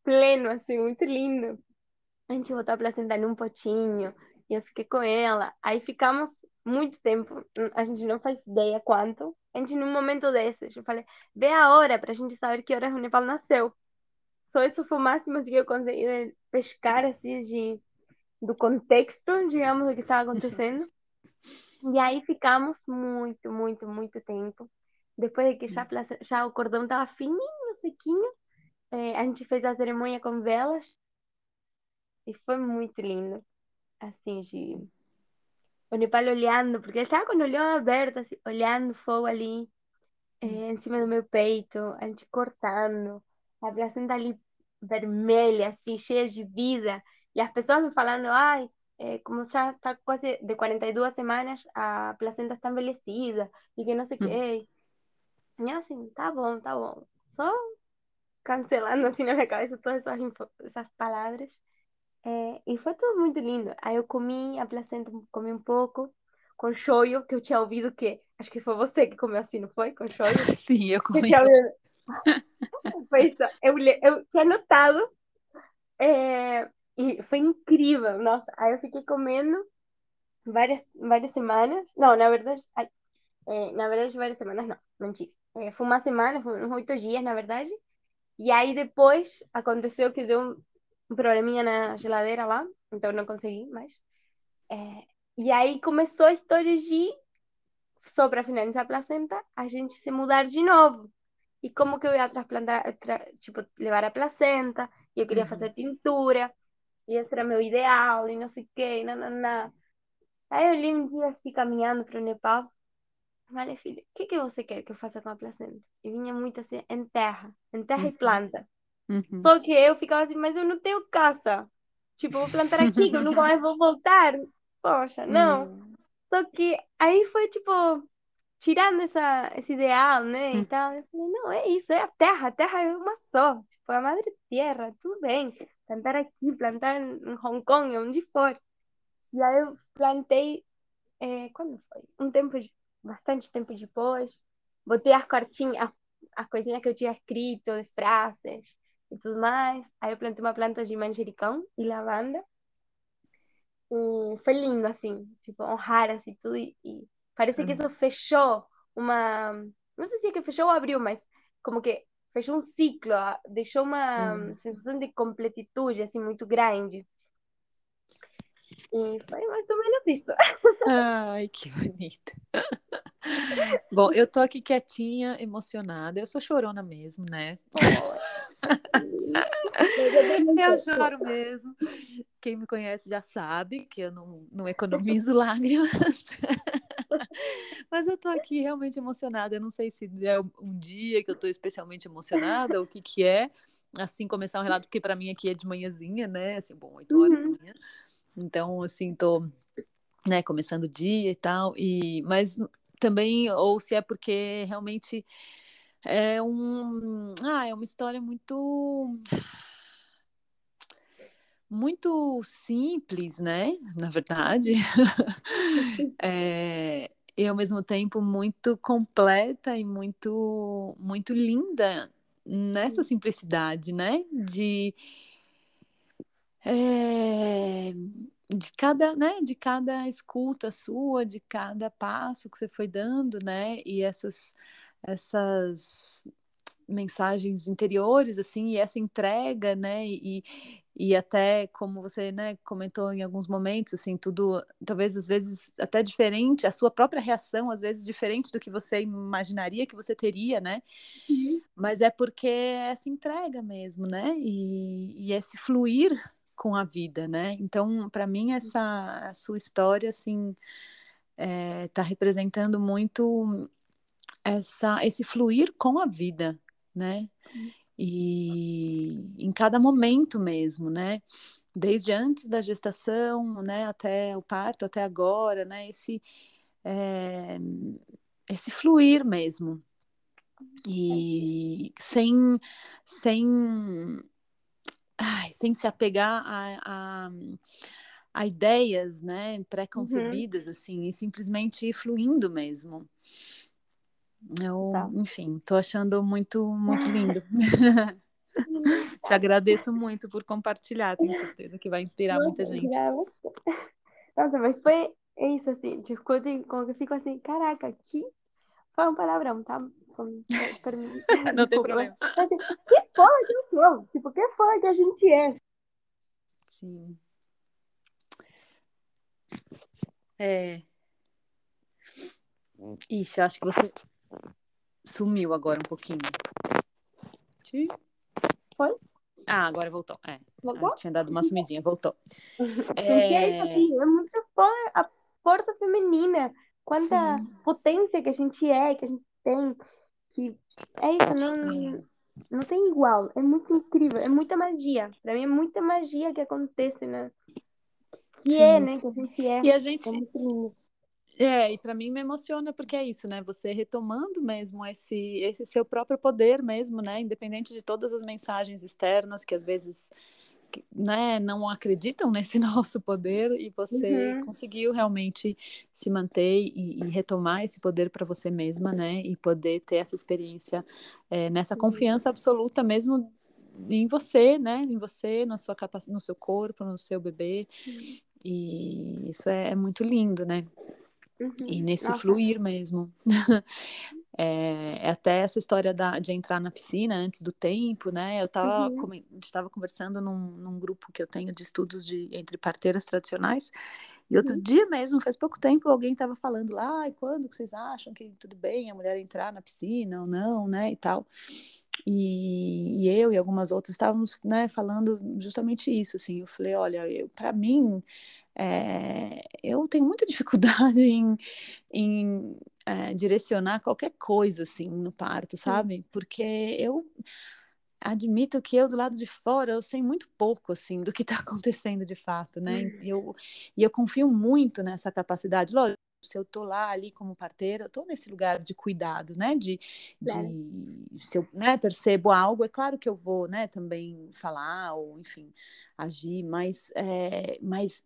pleno, assim, muito lindo. A gente botou a placenta num potinho e eu fiquei com ela. Aí ficamos muito tempo, a gente não faz ideia quanto. A gente, num momento desses, eu falei, vê a hora pra gente saber que horas o Nepal nasceu. Só isso foi o máximo que eu consegui pescar, assim, de, do contexto, digamos, do que estava acontecendo. E aí ficamos muito, muito, muito tempo. Depois de que já, já o cordão estava fininho, sequinho, é, a gente fez a cerimônia com velas. E foi muito lindo. Assim, de... O Nepal olhando, porque ele estava com o olho aberto, assim, olhando o fogo ali, é, em cima do meu peito, a gente cortando, a placenta ali vermelha, assim, cheia de vida. E as pessoas me falando, ai, é, como já está quase de 42 semanas, a placenta está envelhecida, e que não sei o quê. E assim, tá bom, tá bom. Só cancelando assim na minha cabeça todas essas, essas palavras. É, e foi tudo muito lindo. Aí eu comi a placenta, comi um pouco com shoyu, que eu tinha ouvido que. Acho que foi você que comeu assim, não foi? Com shoyu? (laughs) Sim, eu comi. (laughs) foi. Eu, eu tinha notado. É, e foi incrível. Nossa, aí eu fiquei comendo várias, várias semanas. Não, na verdade. Ai, é, na verdade, várias semanas não, mentira. É, foi uma semana, foi uns oito dias, na verdade. E aí depois aconteceu que deu um probleminha na geladeira lá, então não consegui mais. É, e aí começou a história de, só para finalizar a placenta, a gente se mudar de novo. E como que eu ia transplantar, tra, tipo, levar a placenta, e eu queria fazer pintura, e esse era meu ideal, e não sei o quê, não, não, não. Aí eu li um dia assim, caminhando para o Nepal, Falei, filho, o que, que você quer que eu faça com a placenta? E vinha muito assim, em terra, em terra uhum. e planta. Uhum. Só que eu ficava assim, mas eu não tenho caça. Tipo, vou plantar aqui, que eu nunca mais vou voltar. Poxa, não. Uhum. Só que aí foi tipo, tirando essa, esse ideal, né? E hum. tal. Eu falei, não, é isso, é a terra, a terra é uma só. Tipo, a madre terra, tudo bem. Plantar aqui, plantar em Hong Kong, onde for. E aí eu plantei, é, quando foi? Um tempo bastante tempo depois. Botei as cartinhas, as, as coisinhas que eu tinha escrito, de frases e tudo mais. Aí eu plantei uma planta de manjericão e lavanda. E foi lindo, assim, tipo, honrar, assim, tudo. E, e parece que isso fechou uma... Não sei se é que fechou ou abriu, mas como que fechou um ciclo, deixou uma uhum. sensação de completitude, assim, muito grande. E foi mais ou menos isso. Ai, que bonito. Bom, eu tô aqui quietinha, emocionada. Eu sou chorona mesmo, né? (laughs) eu choro mesmo. Quem me conhece já sabe que eu não, não economizo (laughs) lágrimas. (laughs) Mas eu tô aqui realmente emocionada. Eu não sei se é um dia que eu tô especialmente emocionada ou o que que é. Assim, começar um relato, porque para mim aqui é de manhãzinha, né? Assim, bom, oito horas uhum. da manhã. Então, assim, tô né, começando o dia e tal, e mas também ou se é porque realmente é um, ah, é uma história muito muito simples, né? Na verdade, é, (laughs) (laughs) e ao mesmo tempo muito completa e muito muito linda nessa simplicidade, né? De é, de cada, né, de cada escuta sua, de cada passo que você foi dando, né, e essas essas mensagens interiores assim e essa entrega né e, e até como você né comentou em alguns momentos assim tudo talvez às vezes até diferente a sua própria reação às vezes diferente do que você imaginaria que você teria né uhum. mas é porque é essa entrega mesmo né e, e esse fluir com a vida, né? Então, para mim, essa sua história, assim, está é, representando muito essa, esse fluir com a vida, né? E em cada momento mesmo, né? desde antes da gestação, né, até o parto, até agora, né, esse, é, esse fluir mesmo. E sem, sem, ai, sem se apegar a, a, a ideias, né, pré-concebidas, uhum. assim, e simplesmente ir fluindo mesmo. Eu, tá. enfim, tô achando muito, muito lindo. (laughs) Te agradeço muito por compartilhar, tenho certeza que vai inspirar muita gente. Nossa, mas foi isso, assim, tipo, quando eu fico assim, caraca, que foi um palavrão, tá? (laughs) Não tem problema. Assim, que foda que eu sou? Tipo, que foda que a gente é? Sim. É. Ixi, acho que você sumiu agora um pouquinho. Foi? Ah, agora voltou. É. Voltou? Ah, tinha dado uma sumidinha, voltou. (laughs) é... é, assim, é muito forte a força feminina. Quanta Sim. potência que a gente é, que a gente tem. Que é isso, não, é. não tem igual. É muito incrível, é muita magia. Pra mim é muita magia que acontece, né? Que Sim. é, né? Que a gente é. E a gente. É, e para mim me emociona porque é isso, né? Você retomando mesmo esse, esse seu próprio poder mesmo, né? Independente de todas as mensagens externas que às vezes né, não acreditam (laughs) nesse nosso poder e você uhum. conseguiu realmente se manter e, e retomar esse poder para você mesma, né? E poder ter essa experiência é, nessa confiança absoluta mesmo em você, né? Em você, na sua capacidade, no seu corpo, no seu bebê. Uhum. E isso é, é muito lindo, né? Uhum. E nesse Nossa. fluir mesmo. (laughs) É, é, até essa história da, de entrar na piscina antes do tempo, né? Eu tava, uhum. a gente estava conversando num, num, grupo que eu tenho de estudos de, entre parteiras tradicionais, e outro uhum. dia mesmo, faz pouco tempo, alguém estava falando lá, e quando que vocês acham que tudo bem a mulher entrar na piscina ou não, né? E tal. E, e, eu e algumas outras estávamos né, falando justamente isso, assim, eu falei, olha, para mim, é, eu tenho muita (laughs) dificuldade em, em é, direcionar qualquer coisa, assim, no parto, sabe? Porque eu admito que eu do lado de fora eu sei muito pouco assim do que está (laughs) acontecendo de fato, né? E eu, e eu confio muito nessa capacidade. Lógico, se eu tô lá ali como parteira, eu tô nesse lugar de cuidado, né? De, de se eu né, percebo algo, é claro que eu vou, né? Também falar ou, enfim, agir, mas, é, mas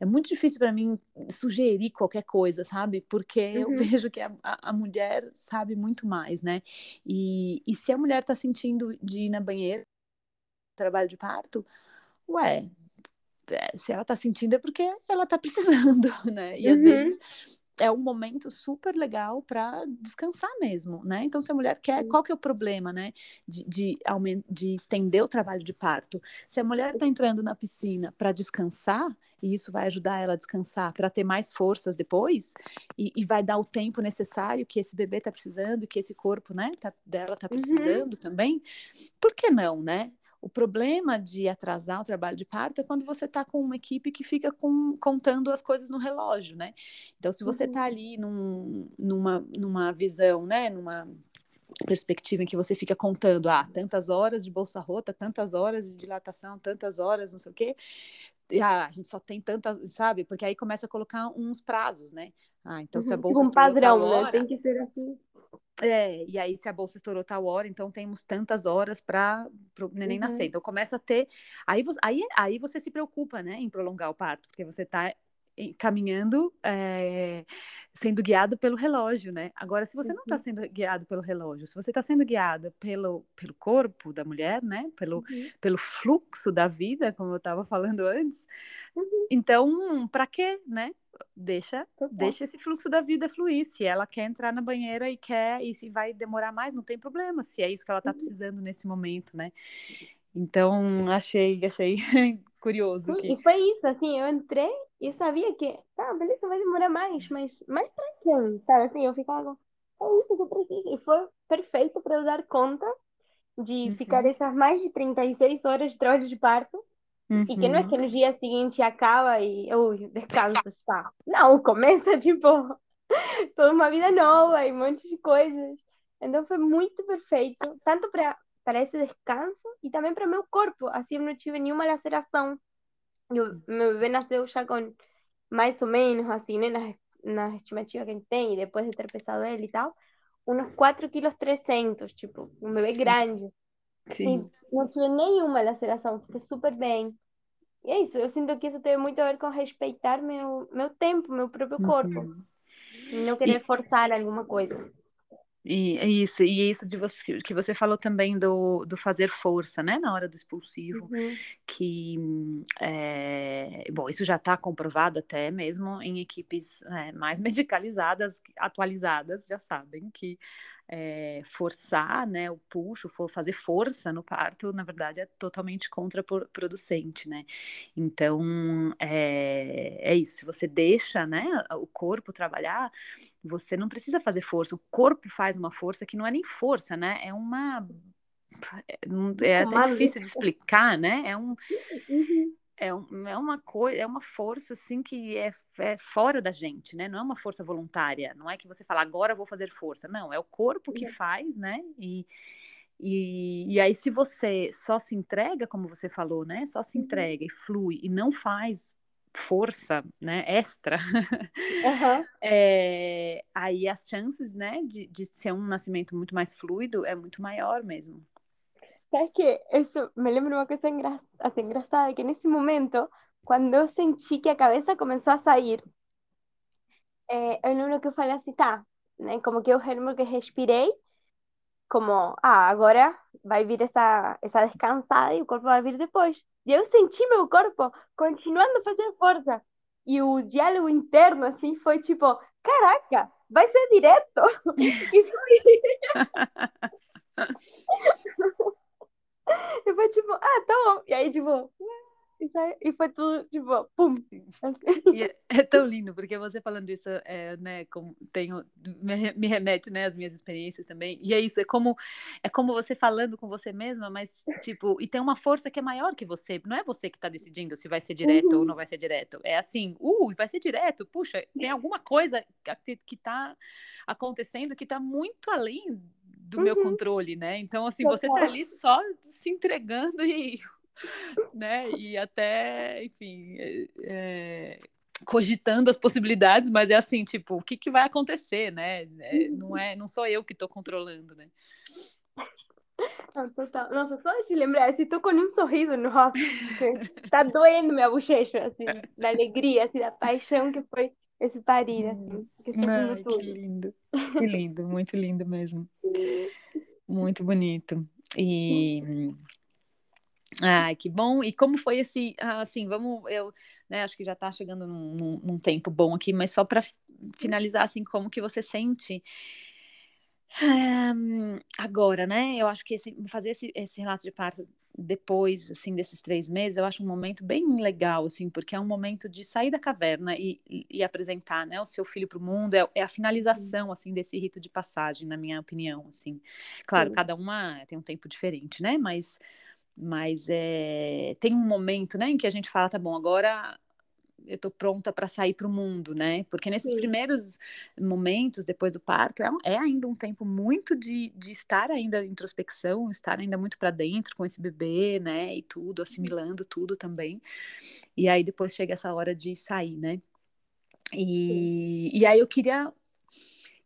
é muito difícil para mim sugerir qualquer coisa, sabe? Porque uhum. eu vejo que a, a, mulher sabe muito mais, né? E, e se a mulher tá sentindo de ir na banheira, trabalho de parto, ué, se ela tá sentindo é porque ela tá precisando, (laughs) né? E uhum. às vezes é um momento super legal para descansar mesmo, né? Então, se a mulher quer, qual que é o problema, né? De, de, de estender o trabalho de parto. Se a mulher está entrando na piscina para descansar, e isso vai ajudar ela a descansar para ter mais forças depois, e, e, vai dar o tempo necessário que esse bebê está precisando, que esse corpo, né, tá, dela está uhum. precisando uhum. também, por que não, né? O problema de atrasar o trabalho de parto é quando você está com uma equipe que fica com, contando as coisas no relógio, né? Então, se você está uhum. ali num, numa, numa visão, né? Numa perspectiva em que você fica contando, ah, tantas horas de bolsa rota, tantas horas de dilatação, tantas horas, não sei o quê. Ah, a gente só tem tantas, sabe? Porque aí começa a colocar uns prazos, né? Ah, então uhum, se a bolsa tipo um padrão, né? hora, né? Tem que ser assim. É, e aí se a bolsa estourou tal hora, então temos tantas horas para o neném uhum. nascer. Então começa a ter. Aí, aí, aí você se preocupa, né, em prolongar o parto, porque você está caminhando, é, sendo guiado pelo relógio, né? Agora, se você não está uhum. sendo guiado pelo relógio, se você está sendo guiada pelo, pelo corpo da mulher, né? Pelo, uhum. pelo fluxo da vida, como eu estava falando antes, uhum. então, para quê, né? deixa, deixa esse fluxo da vida fluir. Se ela quer entrar na banheira e quer, e se vai demorar mais, não tem problema, se é isso que ela está uhum. precisando nesse momento, né? Então, achei, achei (laughs) curioso. Sim, que... E foi isso, assim, eu entrei e sabia que, tá, beleza, vai demorar mais, mas mais pra quem? Sabe, assim, eu ficava, é isso que eu preciso. E foi perfeito para eu dar conta de uhum. ficar essas mais de 36 horas de trabalho de parto Uhum. E que não é que no dia seguinte acaba e eu descanso, está. Não, começa (laughs) tipo toda uma vida nova e um monte de coisas. Então foi muito perfeito, tanto para para esse descanso e também para meu corpo. Assim eu não tive nenhuma laceração. Eu, meu bebê nasceu já com mais ou menos, assim, né, nas, nas estimativas que a gente tem, e depois de ter pesado ele e tal, uns 4 quilos 300, tipo, um bebê grande. Sim. E não tive nenhuma laceração, fiquei super bem. E é isso, eu sinto que isso tem muito a ver com respeitar meu, meu tempo, meu próprio corpo. Uhum. E não querer forçar alguma coisa. E é isso, e isso de você que você falou também do, do fazer força, né, na hora do expulsivo, Uhum. que é, bom, isso já está comprovado até mesmo em equipes é, mais (laughs) medicalizadas, atualizadas, já sabem que é, forçar, né, o puxo, for fazer força no parto, na verdade é totalmente contraproducente, né? Então é, é isso. Se você deixa, né, o corpo trabalhar, você não precisa fazer força. O corpo faz uma força que não é nem força, né? É uma é até Comando. difícil de explicar, né? É um Uhum. É, um, é uma coisa, é uma força assim que é, é fora da gente, né? Não é uma força voluntária. Não é que você fala agora eu vou fazer força. Não, é o corpo que Uhum. faz, né? E, e, e aí se você só se entrega, como você falou, né? Só se Uhum. entrega e flui e não faz força, né? Extra. (laughs) Aham. É, aí as chances, né? De, de ser um nascimento muito mais fluido é muito maior mesmo. ¿Sabes qué? Eso me lembro uma coisa engra assim, engraçada, que nesse momento, quando eu senti que a cabeça começou a sair, eu lembro que eu falei assim, tá, né? Como que eu lembro que respirei, como, ah, agora vai vir essa, essa descansada e o corpo vai vir depois. E eu senti meu corpo continuando a fazer força. E o diálogo interno, assim, foi tipo, caraca, vai ser direto. E foi... (laughs) E foi tipo, ah, tá bom. E aí, tipo, e, sai- e foi tudo, tipo, pum. É, é tão lindo, porque você falando isso, é, né, como tenho, me, me remete, né, às minhas experiências também, e é isso, é como, é como você falando com você mesma, mas, tipo, e tem uma força que é maior que você, não é você que tá decidindo se vai ser direto ou Uhum. não vai ser direto, é assim, uh, vai ser direto, puxa, tem alguma coisa que, que tá acontecendo que tá muito além do meu Uhum. controle, né, então, assim, você tá ali só se entregando (laughs) e né? E até, enfim, é, cogitando as possibilidades, mas é assim, tipo, o que, que vai acontecer, né? É, não é, não sou eu que estou controlando, né? Não, total. Nossa, só de lembrar, assim, tô com um sorriso no rosto, tá (laughs) doendo minha bochecha, assim, da alegria, assim, da paixão que foi esse parir, assim, que estou Ai, sentindo que tudo. lindo, (laughs) que lindo, muito lindo mesmo, muito bonito. E Ai, que bom. E como foi esse, assim, vamos, eu, né, acho que já está chegando num, num, num tempo bom aqui, mas só para finalizar, assim, como que você sente um, agora, né? Eu acho que esse, fazer esse, esse relato de parto depois, assim, desses três meses, eu acho um momento bem legal, assim, porque é um momento de sair da caverna e, e, e apresentar, né, o seu filho para o mundo, é, é, a finalização, assim, desse rito de passagem, na minha opinião, assim. Claro, Sim. cada uma tem um tempo diferente, né? Mas mas é, tem um momento, né, em que a gente fala, tá bom, agora eu tô pronta para sair para o mundo, né? Porque nesses Sim. primeiros momentos depois do parto é, é ainda um tempo muito de, de estar ainda em introspecção, estar ainda muito para dentro com esse bebê, né? E tudo, assimilando tudo também. E aí depois chega essa hora de sair, né? E, e aí eu queria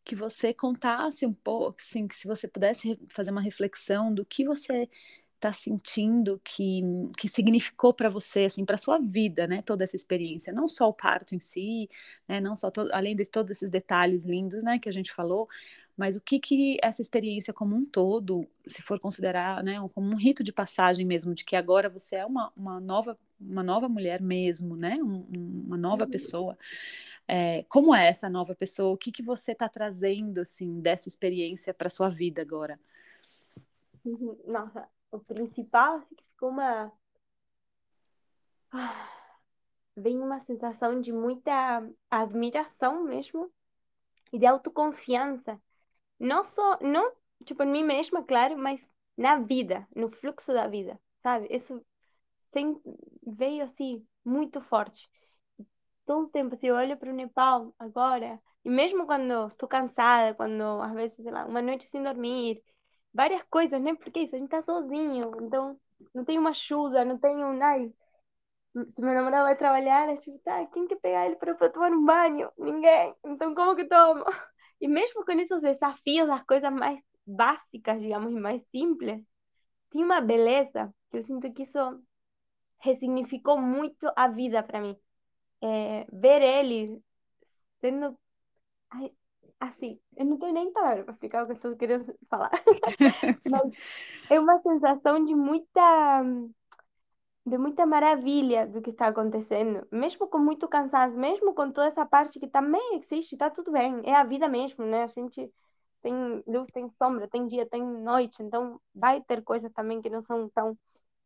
que você contasse um pouco, assim, que se você pudesse fazer uma reflexão do que você está sentindo que, que significou para você, assim, para sua vida, né, toda essa experiência, não só o parto em si, né, não só to além de todos esses detalhes lindos, né, que a gente falou, mas o que que essa experiência como um todo, se for considerar, né, como um rito de passagem mesmo, de que agora você é uma, uma nova uma nova mulher mesmo, né, um, uma nova Uhum. pessoa, é, como é essa nova pessoa? O que que você está trazendo assim dessa experiência para sua vida agora? Uhum. Nossa, o principal assim, que ficou uma ah, vem uma sensação de muita admiração mesmo e de autoconfiança. Não só, não tipo em mim mesma, claro, mas na vida, no fluxo da vida, sabe? Isso tem, veio assim muito forte. Todo o tempo, se eu olho para o Nepal agora, e mesmo quando estou cansada, quando às vezes, sei lá, uma noite sem dormir, várias coisas, né? Porque isso, a gente tá sozinho, então não tem uma ajuda, não tem um, ai, se meu namorado vai trabalhar, é tipo, tá, quem quer pegar ele para tomar um banho? Ninguém. Então, como que tomo? (laughs) E mesmo com esses desafios, as coisas mais básicas, digamos, e mais simples, tem uma beleza que eu sinto que isso ressignificou muito a vida para mim. É, ver ele sendo assim, eu não tenho nem palavra para explicar o que eu estou querendo falar. (laughs) Mas é uma sensação de muita de muita maravilha do que está acontecendo, mesmo com muito cansaço, mesmo com toda essa parte que também existe, está tudo bem, é a vida mesmo, né? A gente tem luz, tem sombra, tem dia, tem noite, então vai ter coisas também que não são tão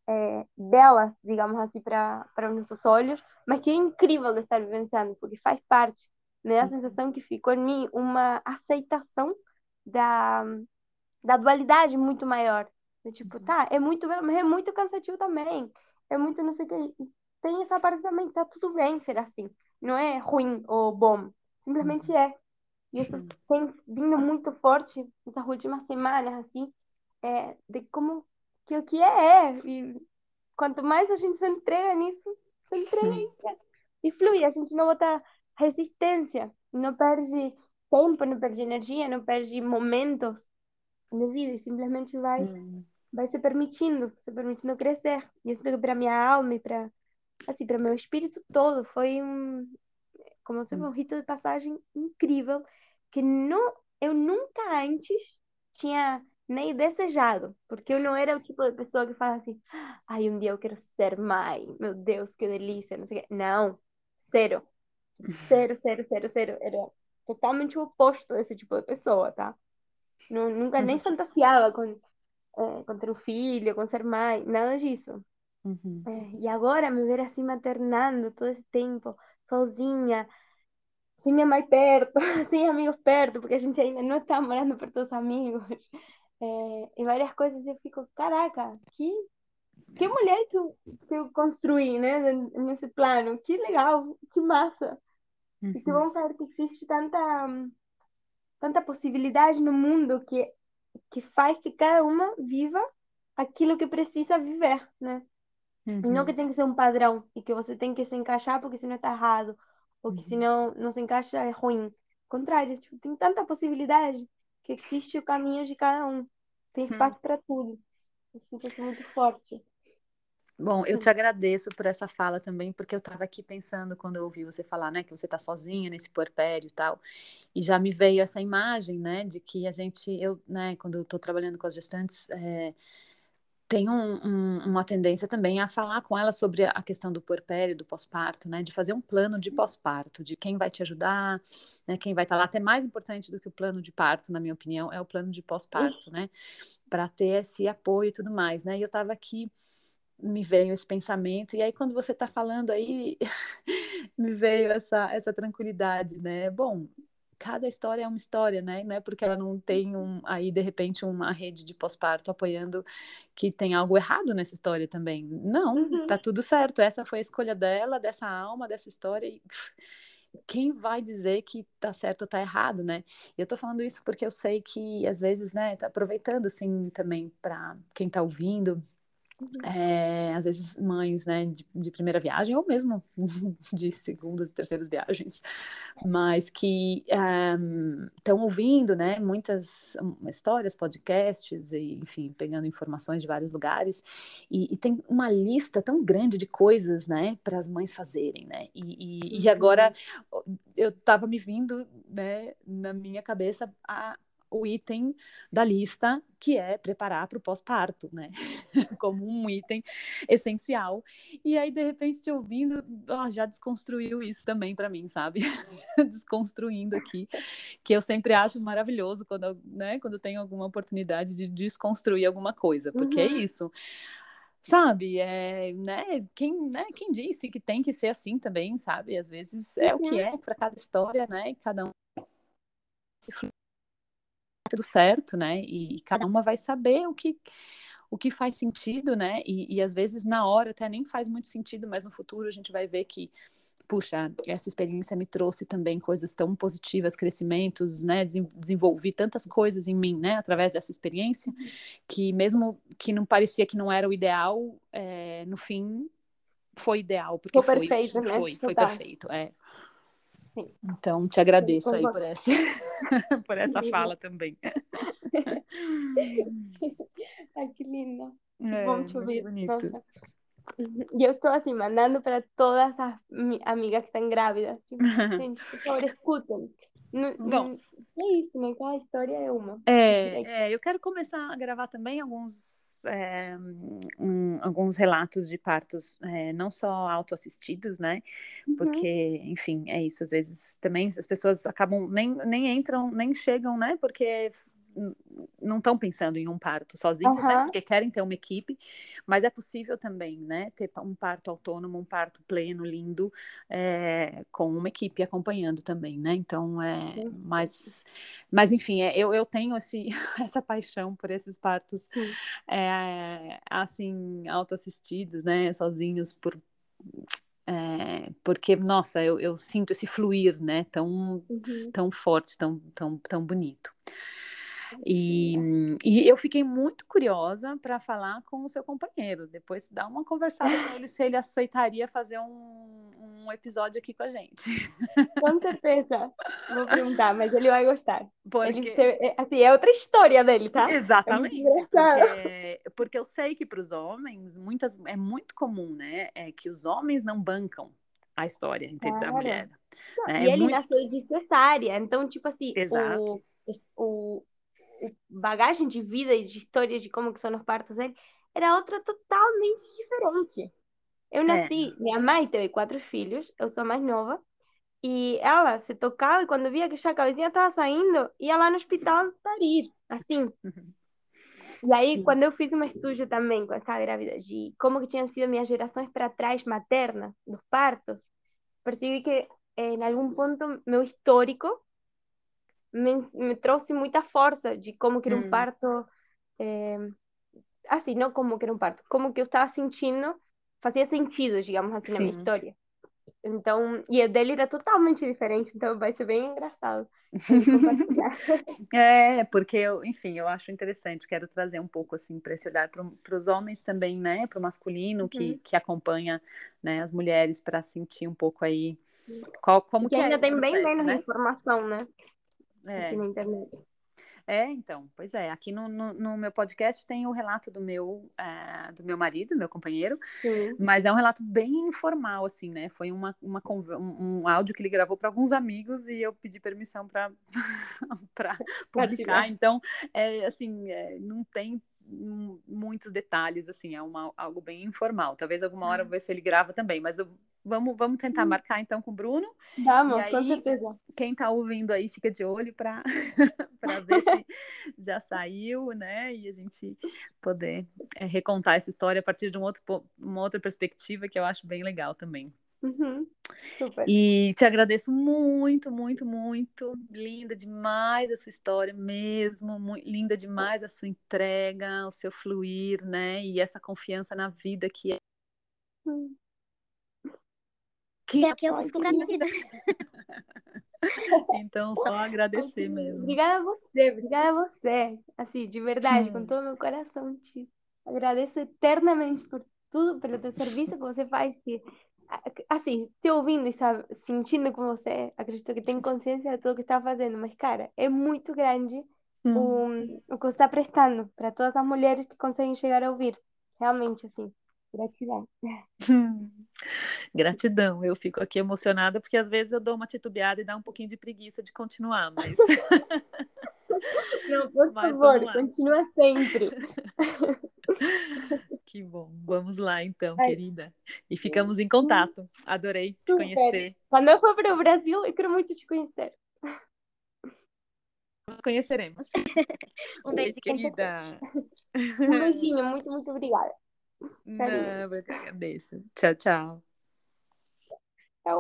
é, belas, digamos assim, para para nossos olhos, mas que é incrível de estar vivenciando, porque faz parte, né? A sensação que ficou em mim uma aceitação da da dualidade muito maior. tipo, tá, é muito, é muito cansativo também é muito não sei o que. E tem essa parte também, tá tudo bem ser assim. Não é ruim ou bom. Simplesmente uhum. é. E isso tem vindo muito forte nessas últimas semanas, assim, é, de como que o que é, é. E quanto mais a gente se entrega nisso, se entrega e flui. A gente não bota resistência, não perde tempo, não perde energia, não perde momentos de vida e simplesmente vai uhum vai se permitindo, se permitindo crescer. E isso para minha alma e para assim, para meu espírito todo foi um como se fosse um rito de passagem incrível que não eu nunca antes tinha nem desejado, porque eu não era o tipo de pessoa que fala assim, ai, um dia eu quero ser mãe, meu Deus, que delícia, não sei o quê. Não, zero. Zero, zero, zero, zero. Era totalmente o oposto desse tipo de pessoa, tá? Não, nunca nem fantasiava com é, com ter um filho, com ser mãe, nada disso. Uhum. É, e agora me ver assim maternando todo esse tempo, sozinha, sem minha mãe perto, (laughs) sem amigos perto, porque a gente ainda não está morando perto dos amigos, é, (laughs) e várias coisas, eu fico, caraca, que, que mulher que eu, que eu construí, né, nesse plano, que legal, que massa. Uhum. E que bom saber que existe tanta, tanta possibilidade no mundo que que faz que cada uma viva aquilo que precisa viver, né? Uhum. E não que tem que ser um padrão e que você tem que se encaixar porque senão está errado, ou que uhum. senão não se encaixa é ruim. Ao contrário, tipo, tem tanta possibilidade que existe o caminho de cada um. Tem espaço para tudo. Eu sinto isso muito forte. Bom, eu te agradeço por essa fala também, porque eu estava aqui pensando quando eu ouvi você falar, né, que você está sozinha nesse puerpério e tal, e já me veio essa imagem, né, de que a gente, eu, né, quando eu estou trabalhando com as gestantes, é, tenho um, um, uma tendência também a falar com elas sobre a questão do puerpério, do pós-parto, né, de fazer um plano de pós-parto, de quem vai te ajudar, né, quem vai estar tá lá, até mais importante do que o plano de parto, na minha opinião, é o plano de pós-parto, né, para ter esse apoio e tudo mais, né, e eu estava aqui me veio esse pensamento, e aí quando você está falando aí, (laughs) me veio essa, essa tranquilidade, né? Bom, cada história é uma história, né? Não é porque ela não tem um, aí, de repente, uma rede de pós-parto apoiando que tem algo errado nessa história também. Não, uhum. tá tudo certo. Essa foi a escolha dela, dessa alma, dessa história. E (laughs) quem vai dizer que tá certo ou tá errado, né? Eu tô falando isso porque eu sei que, às vezes, né, tá aproveitando, assim, também para quem tá ouvindo é, às vezes mães, né, de, de, primeira viagem ou mesmo (laughs) de segundas e terceiras viagens, mas que estão um, ouvindo, né, muitas histórias, podcasts, e, enfim, pegando informações de vários lugares, e, e tem uma lista tão grande de coisas, né, para as mães fazerem, né, e, e, e agora eu estava me vindo, né, na minha cabeça a o item da lista, que é preparar para o pós-parto, né? (laughs) Como um item essencial. E aí, de repente, te ouvindo, oh, já desconstruiu isso também para mim, sabe? (laughs) Desconstruindo aqui, que eu sempre acho maravilhoso quando, né, quando tenho alguma oportunidade de desconstruir alguma coisa, porque é uhum. é isso sabe? É, né? Quem, né? Quem disse que tem que ser assim também, sabe? Às vezes é uhum. o que uhum. é para cada história, né? E cada um se tudo certo, né? E, cada uma vai saber o que o que faz sentido, né? E, e às vezes na hora até nem faz muito sentido, mas no futuro a gente vai ver que puxa, essa experiência me trouxe também coisas tão positivas, crescimentos, né? Desenvolvi tantas coisas em mim, né? Através dessa experiência, que mesmo que não parecia que não era o ideal, é, no fim foi ideal, porque Foi foi, perfeito, né? foi, foi perfeito, é. Então, te agradeço aí por essa, (laughs) por essa fala também. (laughs) Ai, que linda. É, Bom te ouvir. bonito. E (laughs) estou assim, mandando para todas as mi- amigas que estão grávidas. Por favor, escutem. Não, Bom. é isso, né? Cada história é uma. É, é, eu quero começar a gravar também alguns, é, um- alguns relatos de partos, é, não só autoassistidos, né? Uhum. Porque, enfim, é isso. Às vezes também as pessoas acabam, nem, nem entram, nem chegam, né? Porque não estão pensando em um parto sozinhos, né? Aham. Porque querem ter uma equipe, mas é possível também, né? Ter um parto autônomo, um parto pleno, lindo, é, com uma equipe acompanhando também, né? Então, é, Sim. mas, mas enfim, é, eu, eu tenho esse, (laughs) essa paixão por esses partos, Sim. é, assim, autoassistidos, né? Sozinhos, por é, porque, nossa, eu, eu sinto esse fluir, né? Tão, Uhum. tão forte, tão, tão, tão bonito. E, e eu fiquei muito curiosa para falar com o seu companheiro. Depois dá uma conversada com ele se ele aceitaria fazer um, um episódio aqui com a gente. Com certeza. Vou perguntar, mas ele vai gostar. Ele, Porque, se- é- assim, é outra história dele, tá? Exatamente, engraçado. porque, porque eu sei que para os homens muitas, é muito comum, né? É que os homens não bancam a história inte- da mulher. Não, né? E É ele muito- nasceu de cesárea, então, tipo assim, Exato. o, o bagagem de vida e de história de como que são os partos dele era outra totalmente diferente. Eu É. nasci, minha mãe teve quatro filhos, eu sou mais nova, e ela se tocava e quando via que já a cabecinha estava saindo, ia lá no hospital parir, assim. E aí, quando eu fiz um estudo também com essa grávida de como que tinham sido minhas gerações para trás maternas, dos partos, percebi que eh, em algum ponto meu histórico me, me trouxe muita força de como que era um Hum. parto, eh, assim, não como que era um parto, como que eu estava sentindo, fazia sentido, digamos assim, na minha Sim. história. Então, e a dele era totalmente diferente, então vai ser bem engraçado. (laughs) É, porque eu, enfim, eu acho interessante, quero trazer um pouco assim para esse olhar para os homens também, né, para o masculino que, Uhum. que acompanha, né, as mulheres para sentir um pouco aí qual, como Porque que é ainda esse tem bem processo, menos né? informação, né? É, Aqui na internet. é, então, pois é, aqui no, no, no meu podcast tem o relato do meu, eh, do meu marido, meu companheiro, Sim. Mas é um relato bem informal, assim, né? Foi uma, uma, um, um áudio que ele gravou para alguns amigos e eu pedi permissão para (laughs) publicar. Então, é, assim, é, não tem muitos detalhes, assim, é uma, algo bem informal. Talvez alguma hora eu vou ver se ele grava também, mas eu, vamos, vamos tentar marcar então com o Bruno. Vamos, E com aí- certeza. Quem está ouvindo aí fica de olho para (laughs) (laughs) ver se já saiu, né? E a gente poder é, recontar essa história a partir de um outro, uma outra perspectiva que eu acho bem legal também. Uhum. Super. E te agradeço muito, muito, muito. Linda demais a sua história mesmo, mu- linda demais a sua entrega, o seu fluir, né? E essa confiança na vida que é Hum. Que É aqui eu que pra minha vida. (laughs) então só agradecer mesmo. Obrigada a você, obrigada a você. Assim, de verdade, com Hum. todo o meu coração, te agradeço eternamente por tudo, pelo teu serviço que você faz. Que, assim, te ouvindo e sabe, sentindo com você, acredito que tem consciência de tudo que está fazendo, mas, cara, é muito grande Hum. o, o que você está prestando para todas as mulheres que conseguem chegar a ouvir. Realmente, assim, gratidão. (laughs) Gratidão, eu fico aqui emocionada porque às vezes eu dou uma titubeada e dá um pouquinho de preguiça de continuar, mas (laughs) Não, por Mas favor, continua sempre. (laughs) que bom. Vamos lá então, Ai. querida. E ficamos em contato. Adorei te Super. conhecer. Quando eu for para o Brasil, eu quero muito te conhecer. Nos conheceremos. Um beijo. querida. Um beijinho, muito, muito obrigada. Não, eu que agradeço. Tchau, tchau.